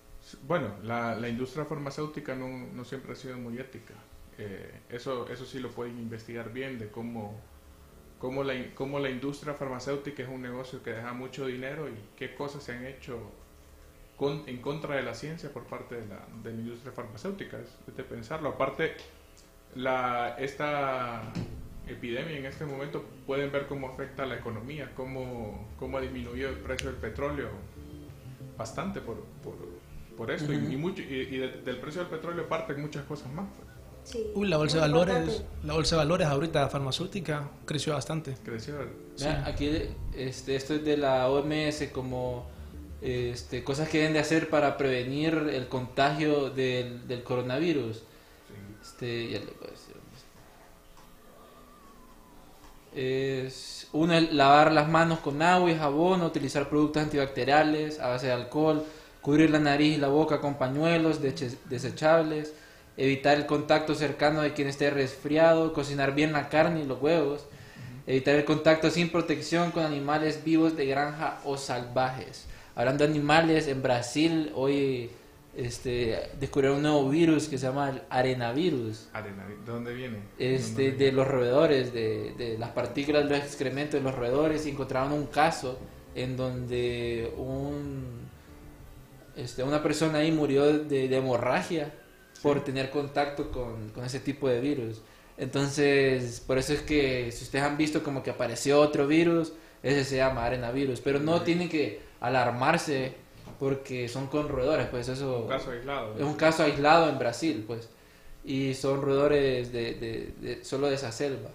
Bueno, la, la industria farmacéutica no, no siempre ha sido muy ética. Eh, eso, eso sí lo pueden investigar bien de cómo, cómo, la, cómo la industria farmacéutica es un negocio que deja mucho dinero y qué cosas se han hecho con- en contra de la ciencia por parte de la, de la industria farmacéutica. Es, de pensarlo. Aparte, la, esta epidemia en este momento pueden ver cómo afecta a la economía, cómo, cómo ha disminuido el precio del petróleo bastante por, por, por esto y, y mucho, y, y de- del precio del petróleo parten muchas cosas más. pues. Sí. Uy, la bolsa de valores, importante. la bolsa de valores ahorita farmacéutica creció bastante. Creció. Vea, Aquí este, esto es de la OMS como este, cosas que deben de hacer para prevenir el contagio del, del coronavirus. Este, ya le voy a decir dónde está. Es, uno es lavar las manos con agua y jabón, utilizar productos antibacteriales a base de alcohol, cubrir la nariz y la boca con pañuelos deche- desechables, evitar el contacto cercano de quien esté resfriado, cocinar bien la carne y los huevos, evitar el contacto sin protección con animales vivos de granja o salvajes. Hablando de animales, en Brasil hoy este, descubrieron un nuevo virus que se llama el arenavirus. Arena, ¿de dónde viene? Este, ¿Dónde de los roedores, de, de las partículas de los excrementos de los roedores, y encontraron un caso en donde un, este, una persona ahí murió de, de hemorragia por tener contacto con, con ese tipo de virus. Entonces, por eso es que si ustedes han visto como que apareció otro virus, ese se llama arenavirus, pero no tienen que alarmarse porque son con roedores, pues eso Un caso aislado. es un caso aislado en Brasil, pues. Y son roedores de, de- de- solo de esa selva.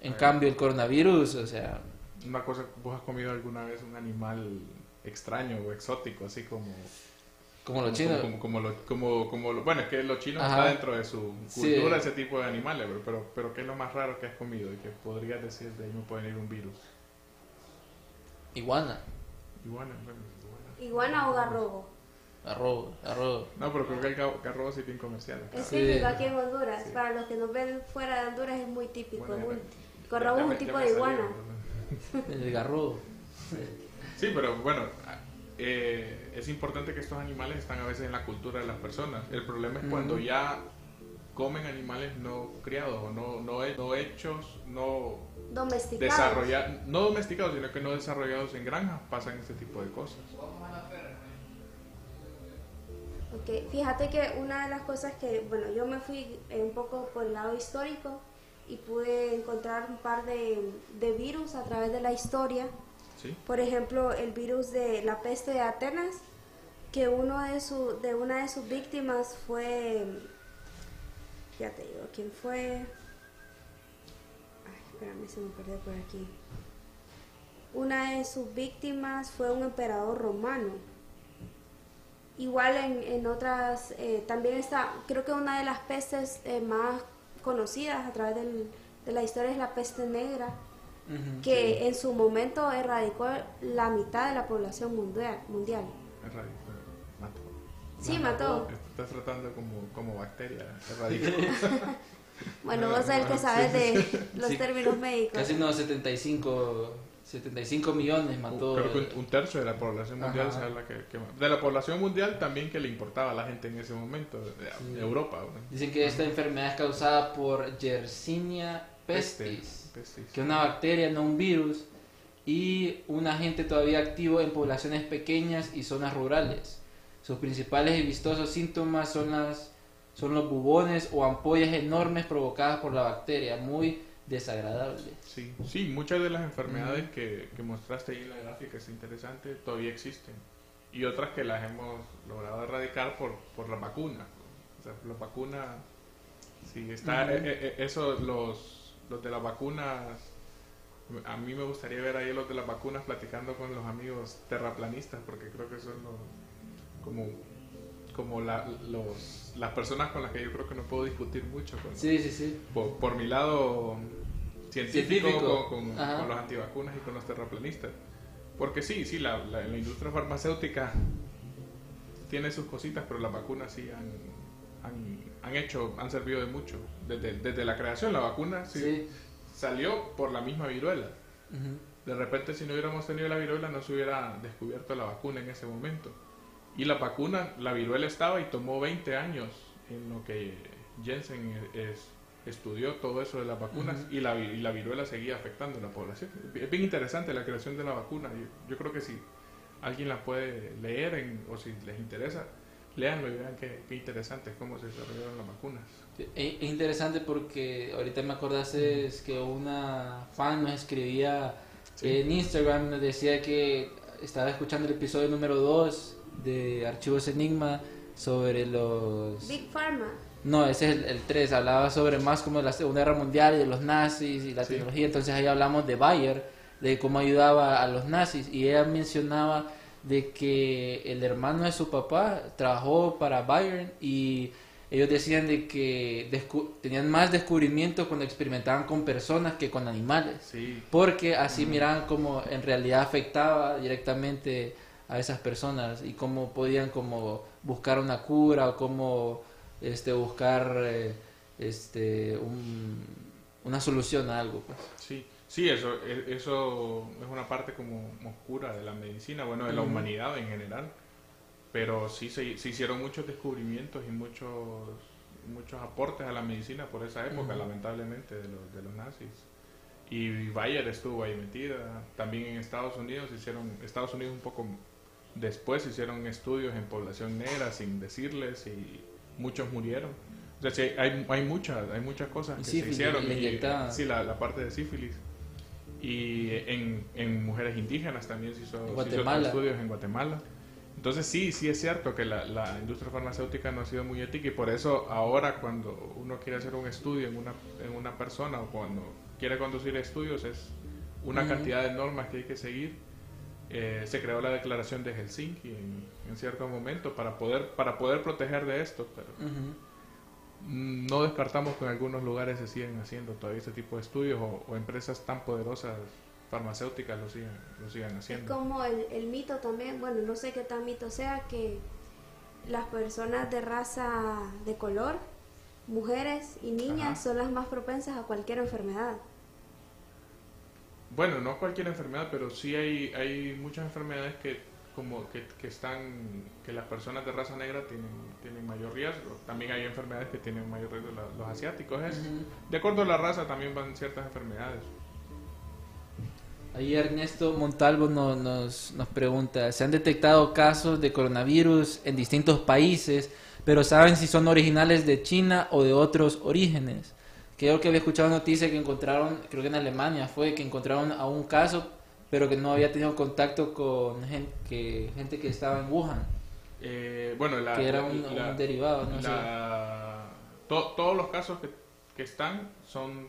En Ah. cambio, el coronavirus, o sea, Una cosa, ¿vos has comido alguna vez un animal extraño o exótico, así como... como los como- chinos. Como, como, como, como lo- bueno, es que los chinos Ajá. está dentro de su Sí. cultura ese tipo de animales, pero, pero, pero ¿qué es lo más raro que has comido y que podrías decir de ahí me puede venir un virus? Iguana, Iguana, bueno, iguana. Iguana o garrobo. arroz, arroz. No, pero creo que el ga- garrobo sí es bien comercial. Es Sí. típico aquí en Honduras. Para los que nos ven fuera de Honduras es muy típico. Bueno, es un- ya- garrobo ya es un tipo de salió, iguana. ¿verdad? El garrobo. Sí, pero bueno, eh, es importante que estos animales están a veces en la cultura de las personas. El problema es cuando ya comen animales no criados o no, no, he- no hechos, no Domesticados. desarrollados, no domesticados, sino que no desarrollados en granjas, pasan este tipo de cosas. Ok, Fíjate que una de las cosas que, bueno, yo me fui un poco por el lado histórico y pude encontrar un par de, de virus a través de la historia. Por ejemplo, el virus de la peste de Atenas, que uno de, su, de una de sus víctimas fue, ya te digo, ¿quién fue? Ay, espérame, se me perdió por aquí. Una de sus víctimas fue un emperador romano. Igual en, en otras, eh, también está, creo que una de las pestes eh, más conocidas a través del- de la historia es la peste negra, Ujú. que en su momento erradicó la mitad de la población mundial. mundial. Pero mató. Sí, mató. Estás tratando como, como bacteria, erradicar. Bueno, vos sos el que sabes de los Sí. términos médicos. Casi unos 75, 75 millones mató. Creo que un, un tercio de la población mundial Ajá. se habla que, que- De la población mundial también que le importaba a la gente en ese momento, de, de Europa. ¿no? Dicen que esta enfermedad es causada por Yersinia Peste, pestis, que una bacteria, no un virus, y un agente todavía activo en poblaciones pequeñas y zonas rurales. Sus principales y vistosos síntomas son, las, son los bubones o ampollas enormes provocadas por la bacteria, muy desagradables. Sí, sí, muchas de las enfermedades que, que mostraste ahí en la gráfica es interesante, todavía existen. Y otras que las hemos logrado erradicar por, por la vacuna. O sea, la vacuna, sí, está, Ujú. eh, eh, eso, los, los de las vacunas, a mí me gustaría ver ahí los de las vacunas platicando con los amigos terraplanistas, porque creo que son los, como, como la, los, las personas con las que yo creo que no puedo discutir mucho. Con, Sí, sí, sí. por, por mi lado científico, Científico. Con, con- con los antivacunas y con los terraplanistas. Porque sí, sí, la, la, la industria farmacéutica tiene sus cositas, pero las vacunas sí han, han, han hecho, han servido de mucho. Desde, desde la creación, la vacuna sí, Sí. salió por la misma viruela. Ujú. De repente, si no hubiéramos tenido la viruela, no se hubiera descubierto la vacuna en ese momento. Y la vacuna, la viruela estaba y tomó 20 años en lo que Jensen es- estudió todo eso de las vacunas y, la, y la viruela seguía afectando a la población. Es bien interesante la creación de la vacuna. Yo, yo creo que si alguien la puede leer en- o si les interesa, léanlo y vean qué, qué interesante es cómo se desarrollaron las vacunas. Es es interesante porque ahorita me acordaste que una fan nos escribía Sí. en Instagram, nos decía que estaba escuchando el episodio número 2 de Archivos Enigma sobre los... Big Pharma. No, ese es el, 3, hablaba sobre más como la Segunda Guerra Mundial y de los nazis y la Sí. tecnología, entonces ahí hablamos de Bayer, de cómo ayudaba a los nazis y ella mencionaba de que el hermano de su papá trabajó para Bayern y ellos decían de que tenían más descubrimientos cuando experimentaban con personas que con animales. Sí, porque así miraban cómo en realidad afectaba directamente a esas personas y cómo podían como buscar una cura o cómo este buscar eh, este un- una solución a algo pues. Sí, sí, eso, e- eso es una parte como oscura de la medicina, bueno, de la humanidad en general. Pero sí se, se hicieron muchos descubrimientos y muchos muchos aportes a la medicina por esa época, lamentablemente, de los, de los nazis. Y Bayer estuvo ahí metida. También en Estados Unidos hicieron, Estados Unidos un poco después hicieron estudios en población negra sin decirles y muchos murieron. O sea, sí, hay, hay, muchas, hay muchas cosas que se hicieron. y- sí, la, la parte de sífilis. Y en, en mujeres indígenas también se hizo, se hizo Guatemala. estudios en Guatemala. Entonces sí, sí es cierto que la, la industria farmacéutica no ha sido muy ética y por eso ahora cuando uno quiere hacer un estudio en una, en una persona o cuando quiere conducir estudios es una Ujú. cantidad de normas que hay que seguir. Eh, se creó la declaración de Helsinki en, en cierto momento para poder, para poder proteger de esto, pero Ujú. mm, no descartamos que en algunos lugares se siguen haciendo todavía este tipo de estudios o, o empresas tan poderosas farmacéuticas lo sigan, lo sigan Es haciendo. como el, el mito también, bueno, no sé qué tan mito sea, que las personas de raza de color, mujeres y niñas, Ajá. son las más propensas a cualquier enfermedad. Bueno, no cualquier enfermedad, pero sí hay, hay muchas enfermedades que como que, que están que las personas de raza negra tienen, tienen mayor riesgo. También hay enfermedades que tienen mayor riesgo la- los asiáticos. Es, Ujú. De acuerdo a la raza también van ciertas enfermedades. Ahí Ernesto Montalvo no- nos, nos pregunta, se han detectado casos de coronavirus en distintos países, pero ¿saben si son originales de China o de otros orígenes? Creo que había escuchado noticia que encontraron, creo que en Alemania fue, que encontraron a un caso, pero que no había tenido contacto con gente que, gente que estaba en Wuhan, Eh, bueno, la, que era un, la- un derivado, no sé. la- to- todos los casos que, que están son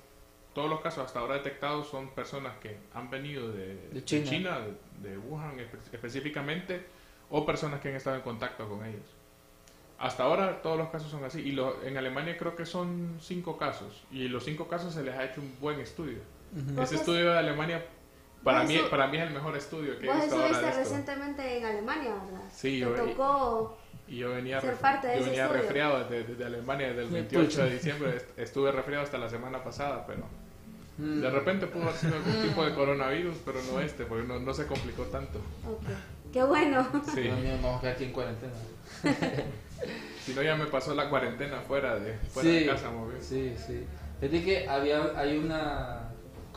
todos los casos hasta ahora detectados son personas que han venido de, De de China. China, de, de Wuhan espe- específicamente o personas que han estado en contacto con ellos hasta ahora todos los casos son así y lo- en Alemania creo que son cinco casos y los cinco casos se les ha hecho un buen estudio Ujú. ese Vos estudio de Alemania para mí eso- para mí es el mejor estudio que he visto ahora de esto recientemente en Alemania, ¿verdad? Sí, yo- tocó... Y yo venía, ser parte de yo ese venía estudio. resfriado desde, desde Alemania, desde el Sí, 28 pucha. de diciembre. est- Estuve resfriado hasta la semana pasada, pero Mm. de repente pudo haber sido algún tipo de coronavirus, pero no este, porque no, no se complicó tanto. Ok. Qué bueno. Sí. No, mío, vamos a quedar aquí en cuarentena. Si no, ya me pasó la cuarentena fuera de, fuera sí, de casa, bien. sí, sí. Fíjate que había, hay una...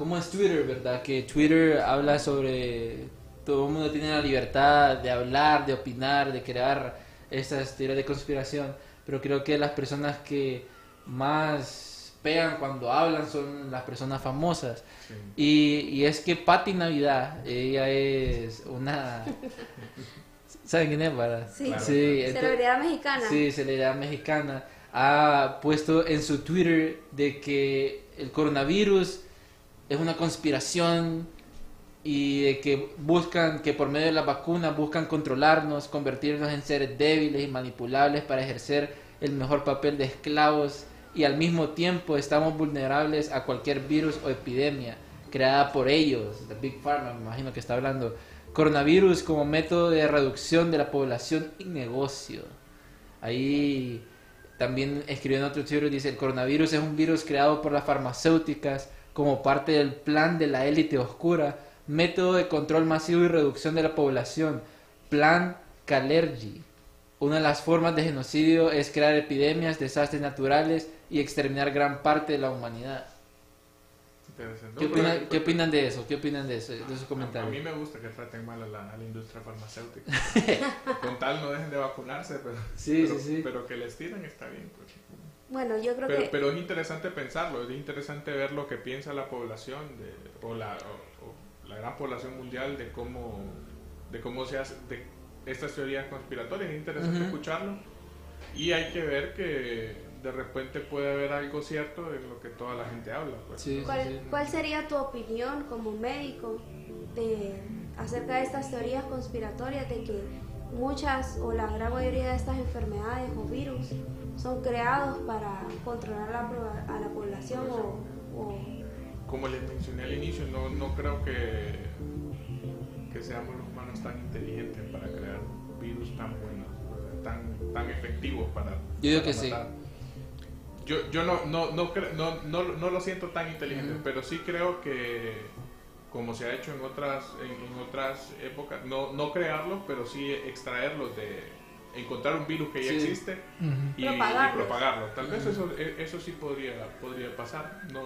¿Cómo es Twitter, verdad? Que Twitter habla sobre... Todo el mundo tiene la libertad de hablar, de opinar, de crear estas teorías de conspiración. Pero creo que las personas que más pegan cuando hablan son las personas famosas. Sí. Y, y es que Patti Navidad, ella es una... ¿Saben quién es, verdad? Sí. Claro. Sí, ento- Celebridad mexicana. Sí, celebridad mexicana. Ha puesto en su Twitter de que el coronavirus es una conspiración y de que buscan, que por medio de las vacunas buscan controlarnos, convertirnos en seres débiles y manipulables para ejercer el mejor papel de esclavos y al mismo tiempo estamos vulnerables a cualquier virus o epidemia creada por ellos, the Big Pharma, me imagino que está hablando. Coronavirus como método de reducción de la población y negocio. Ahí también escribió en otro Twitter, dice, el coronavirus es un virus creado por las farmacéuticas como parte del plan de la élite oscura, método de control masivo y reducción de la población, plan Kalergi. Una de las formas de genocidio es crear epidemias, desastres naturales y exterminar gran parte de la humanidad. ¿Qué, No, opina- pero- ¿Qué opinan de eso? ¿Qué opinan de eso? De esos a, a comentarios. mí me gusta que traten mal a la, a la industria farmacéutica. Con tal no dejen de vacunarse, pero, Sí, pero, sí, sí. pero que les tiran está bien. pues. Bueno, yo creo Pero, que... pero es interesante pensarlo, es interesante ver lo que piensa la población de, o, la, o- o la gran población mundial de cómo, de cómo se hace, de estas teorías conspiratorias, es interesante Ujú. escucharlo y hay que ver que de repente puede haber algo cierto en lo que toda la gente habla. Pues. Sí, sí, ¿Cuál, sí. cuál sería tu opinión como médico de, acerca de estas teorías conspiratorias de que muchas o la gran mayoría de estas enfermedades o virus son creados para controlar la a la población o, o- Como les mencioné al inicio, no, no creo que, que seamos los humanos tan inteligentes para crear virus tan buenos, tan, tan efectivos para, Yo digo para que sí. matar. Yo, yo no, no, no, no, no, no lo siento tan inteligente, pero sí creo que, como se ha hecho en otras, en, en otras épocas, no, no crearlos, pero sí extraerlos de encontrar un virus que ya Sí. existe y, propagarlo. Tal vez eso, e- eso sí podría, podría pasar. No,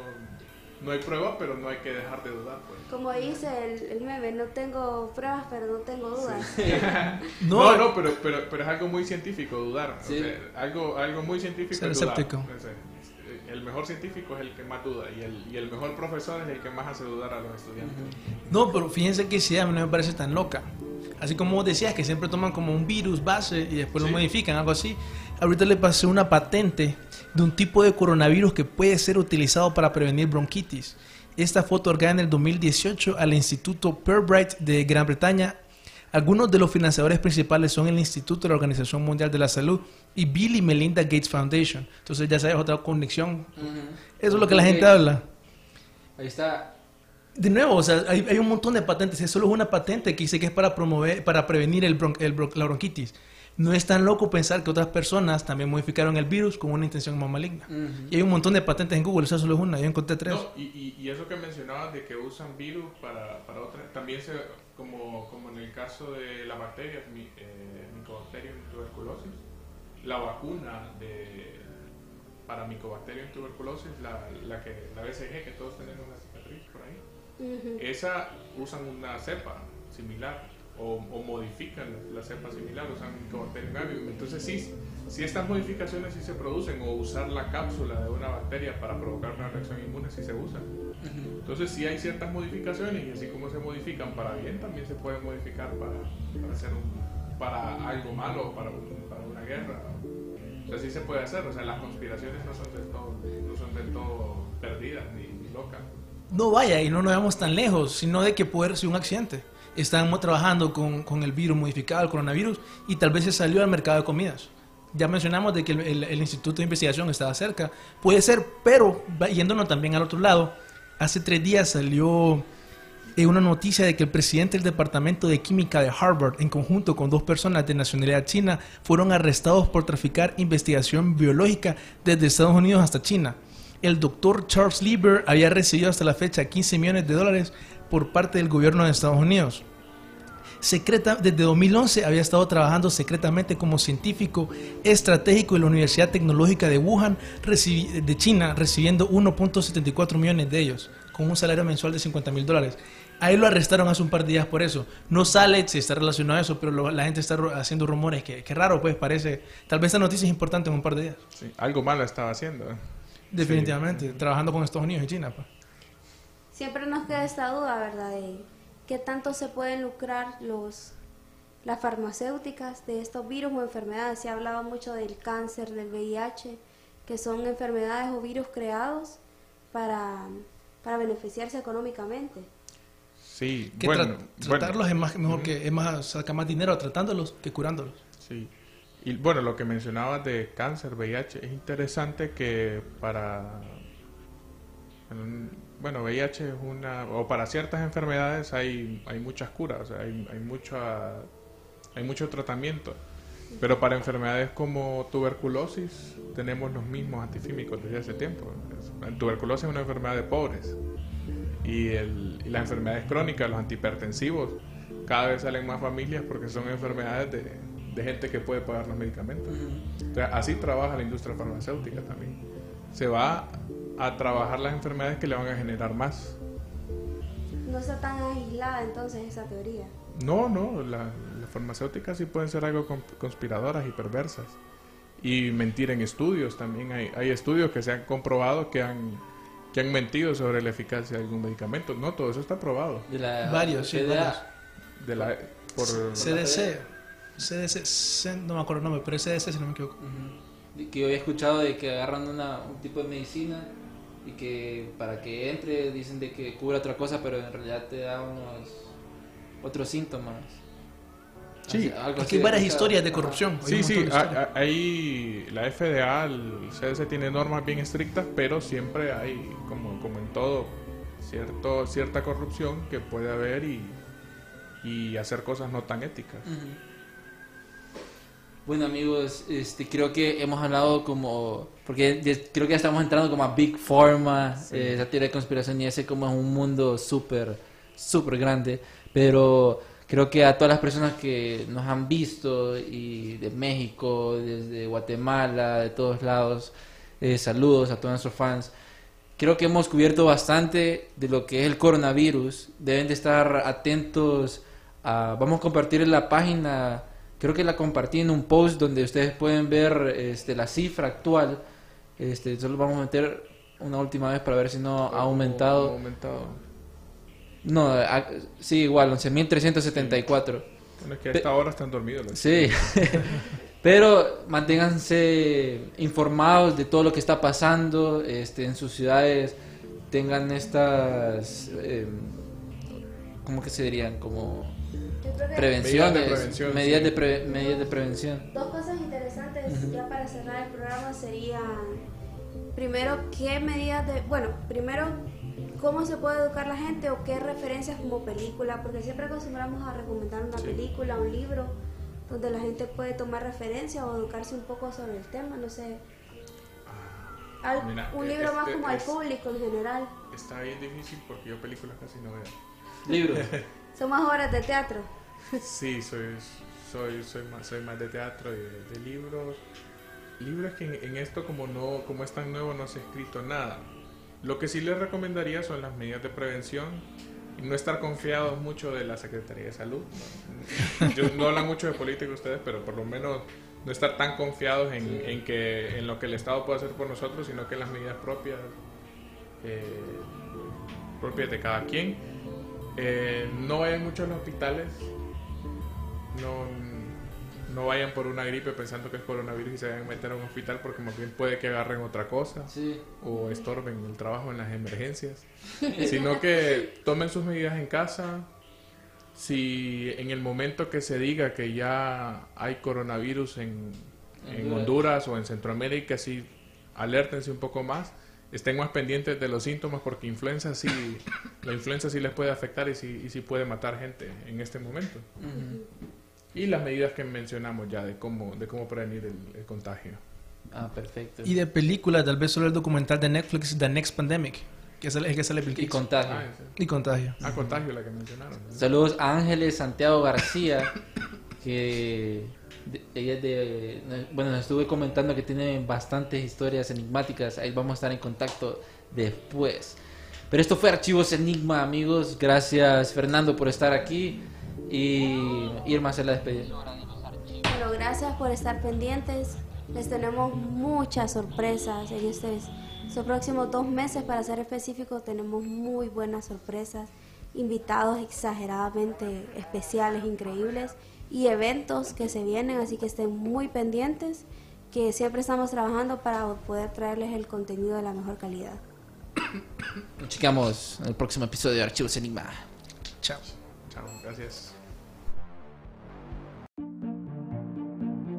no hay prueba, pero no hay que dejar de dudar. Pues. como dice el, el meme, no tengo pruebas pero no tengo dudas. No, No, no, pero, pero, pero es algo muy científico dudar. O sea, algo, algo muy científico Ser es dudar. escéptico. O sea, el mejor científico es el que más duda y el, y el mejor profesor es el que más hace dudar a los estudiantes. No, pero fíjense que esa idea a mí no me parece tan loca. Así como vos decías que siempre toman como un virus base y después Sí. lo modifican, algo así. Ahorita le pasé una patente de un tipo de coronavirus que puede ser utilizado para prevenir bronquitis. Esta fue otorgada en el 2018 al Instituto Purbright de Gran Bretaña. Algunos de los financiadores principales son el Instituto de la Organización Mundial de la Salud y Bill y Melinda Gates Foundation. Entonces ya sabes otra conexión. Ujú. Eso es lo que la gente habla. Ahí está. De nuevo, o sea, hay, hay un montón de patentes. Es solo una patente que dice que es para promover, para prevenir el bron- el bron- la bronquitis. No es tan loco pensar que otras personas también modificaron el virus con una intención más maligna. Ujú. Y hay un montón de patentes en Google, esa solo es una. Yo encontré tres. No, y, y, y eso que mencionabas de que usan virus para, para otras, también se, como, como en el caso de la bacteria, mi, eh, Mycobacterium tuberculosis, la vacuna de, para Mycobacterium tuberculosis, la, la, que, la BCG, que todos tenemos esa usan una cepa similar o, o modifican la cepa similar, usan Mycobacterium avium. Entonces sí, si estas modificaciones sí se producen o usar la cápsula de una bacteria para provocar una reacción inmune sí se usa. Entonces sí hay ciertas modificaciones y así como se modifican para bien, también se pueden modificar para, para, hacer un- para algo malo, para, un- para una guerra. O sea, sí se puede hacer. O sea, las conspiraciones no son del todo, no son del todo perdidas ni, ni locas. No vaya, y no nos vamos tan lejos, sino de que puede ser un accidente. Estamos trabajando con, con el virus modificado, el coronavirus, y tal vez se salió al mercado de comidas. Ya mencionamos de que el, el- el Instituto de Investigación estaba cerca. Puede ser, pero yéndonos también al otro lado, hace tres días salió eh, una noticia de que el presidente del Departamento de Química de Harvard, en conjunto con dos personas de nacionalidad china, fueron arrestados por traficar investigación biológica desde Estados Unidos hasta China. El doctor Charles Lieber había recibido hasta la fecha 15 millones de dólares por parte del gobierno de Estados Unidos. Secreta, desde 2011 había estado trabajando secretamente como científico estratégico en la Universidad Tecnológica de Wuhan de China, recibiendo 1.74 millones de ellos, con un salario mensual de 50 mil dólares. Ahí lo arrestaron hace un par de días por eso. No sale si está relacionado a eso, pero la gente está haciendo rumores. Que, que raro, pues parece. Tal vez esta noticia es importante en un par de días. Sí, algo malo estaba haciendo. Definitivamente, trabajando con Estados Unidos y China. pues. Siempre nos queda esta duda, ¿verdad? De qué tanto se pueden lucrar los las farmacéuticas de estos virus o enfermedades. Se ha hablado mucho del cáncer, del VIH, que son enfermedades o virus creados para, para beneficiarse económicamente. Sí, Que bueno, tra- bueno. tratarlos es más mejor que es más saca más dinero tratándolos que curándolos. Sí. Y bueno, lo que mencionabas de cáncer, VIH, es interesante que para... Bueno, VIH es una... o para ciertas enfermedades hay, hay muchas curas, o sea, hay, hay, mucha, hay mucho tratamiento. Pero para enfermedades como tuberculosis tenemos los mismos antifímicos desde hace tiempo. Tuberculosis es una enfermedad de pobres. Y, el, y las enfermedades crónicas, los antihipertensivos, cada vez salen más familias porque son enfermedades de, de gente que puede pagar los medicamentos. Así trabaja la industria farmacéutica también. Se va a trabajar las enfermedades que le van a generar más. No está tan aislada entonces esa teoría. No, no, la- las farmacéuticas sí pueden ser algo con- conspiradoras y perversas. Y mentir en estudios también. Hay, hay estudios que se han comprobado que han, que han mentido sobre la eficacia de algún medicamento. No, todo eso está probado. De la Varios, sí. De la, por, CDC, CDC, C- no me acuerdo el nombre, pero es CDC si no me equivoco. Que yo había escuchado de que agarran una, un tipo de medicina y que para que entre dicen de que cura otra cosa, pero en realidad te da unos otros síntomas. Sí, algo Aquí hay varias historias de corrupción. Sí, sí, ahí la FDA, el CDC tiene normas bien estrictas, pero siempre hay, como, como en todo, cierto, cierta corrupción que puede haber y, y hacer cosas no tan éticas. Bueno amigos, este, creo que hemos hablado como, porque creo que ya estamos entrando como a Big Pharma, eh, esa teoría de conspiración y ese como es un mundo súper, súper grande, pero creo que a todas las personas que nos han visto y de México, desde Guatemala, de todos lados, eh, saludos a todos nuestros fans. Creo que hemos cubierto bastante de lo que es el coronavirus. Deben de estar atentos a... Vamos a compartir en la página, creo que la compartí en un post donde ustedes pueden ver este, la cifra actual. Este, solo vamos a meter una última vez para ver si no ha aumentado. Ha aumentado. No, a- sí, igual, 11.374. Bueno, es que a esta hora están dormidos. los Sí, pero manténganse informados de todo lo que está pasando este, en sus ciudades, tengan estas, eh, ¿cómo que se dirían? Como prevenciones, Medidas de prevención, medidas, sí. de pre- medidas de prevención. Dos cosas interesantes ya para cerrar el programa serían, primero, qué medidas de, bueno, primero, cómo se puede educar la gente o qué referencias como película, porque siempre acostumbramos a recomendar una Sí. película, un libro, donde la gente puede tomar referencia o educarse un poco sobre el tema, no sé. Al- Mira, un eh, libro más este como al público en general. Está bien difícil porque yo películas casi no veo. Libros. Son más horas de teatro. Sí, soy, soy, soy, más, soy más de teatro y de, de libros. Libros que en, en esto como no como es tan nuevo no se ha escrito nada. Lo que sí les recomendaría son las medidas de prevención y no estar confiados mucho de la Secretaría de Salud. ¿no? Yo, no hablan mucho de política ustedes, pero por lo menos no estar tan confiados en, en que en lo que el Estado puede hacer por nosotros, sino que en las medidas propias eh, propias de cada quien. Eh, no vayan mucho a los hospitales, no, no vayan por una gripe pensando que es coronavirus y se vayan a meter a un hospital porque más bien puede que agarren otra cosa Sí. o estorben el trabajo en las emergencias, sino que tomen sus medidas en casa. Si en el momento que se diga que ya hay coronavirus en, en Honduras o en Centroamérica, sí, alértense un poco más, estén más pendientes de los síntomas porque influenza sí, la influenza sí les puede afectar y sí, y sí puede matar gente en este momento. Y las medidas que mencionamos ya de cómo, de cómo prevenir el- el contagio. Ah, perfecto. Y de película, tal vez solo el documental de Netflix, The Next Pandemic, que es el, el que sale Bill Y contagio. Ah. Y contagio. Ah, contagio la que mencionaron. ¿no? Saludos a Ángeles Santiago García, que ella de... Bueno, nos estuve comentando que tiene bastantes historias enigmáticas. Ahí vamos a estar en contacto después. Pero esto fue Archivos Enigma, amigos. Gracias, Fernando, por estar aquí. Y Irma se la despedida. Bueno, gracias por estar pendientes. Les tenemos muchas sorpresas en estos, estos próximos dos meses, para ser específicos, tenemos muy buenas sorpresas, invitados exageradamente especiales, increíbles y eventos que se vienen, así que estén muy pendientes, que siempre estamos trabajando para poder traerles el contenido de la mejor calidad. Nos chequeamos en el próximo episodio de Archivos Enigma. Chao. Chao, gracias.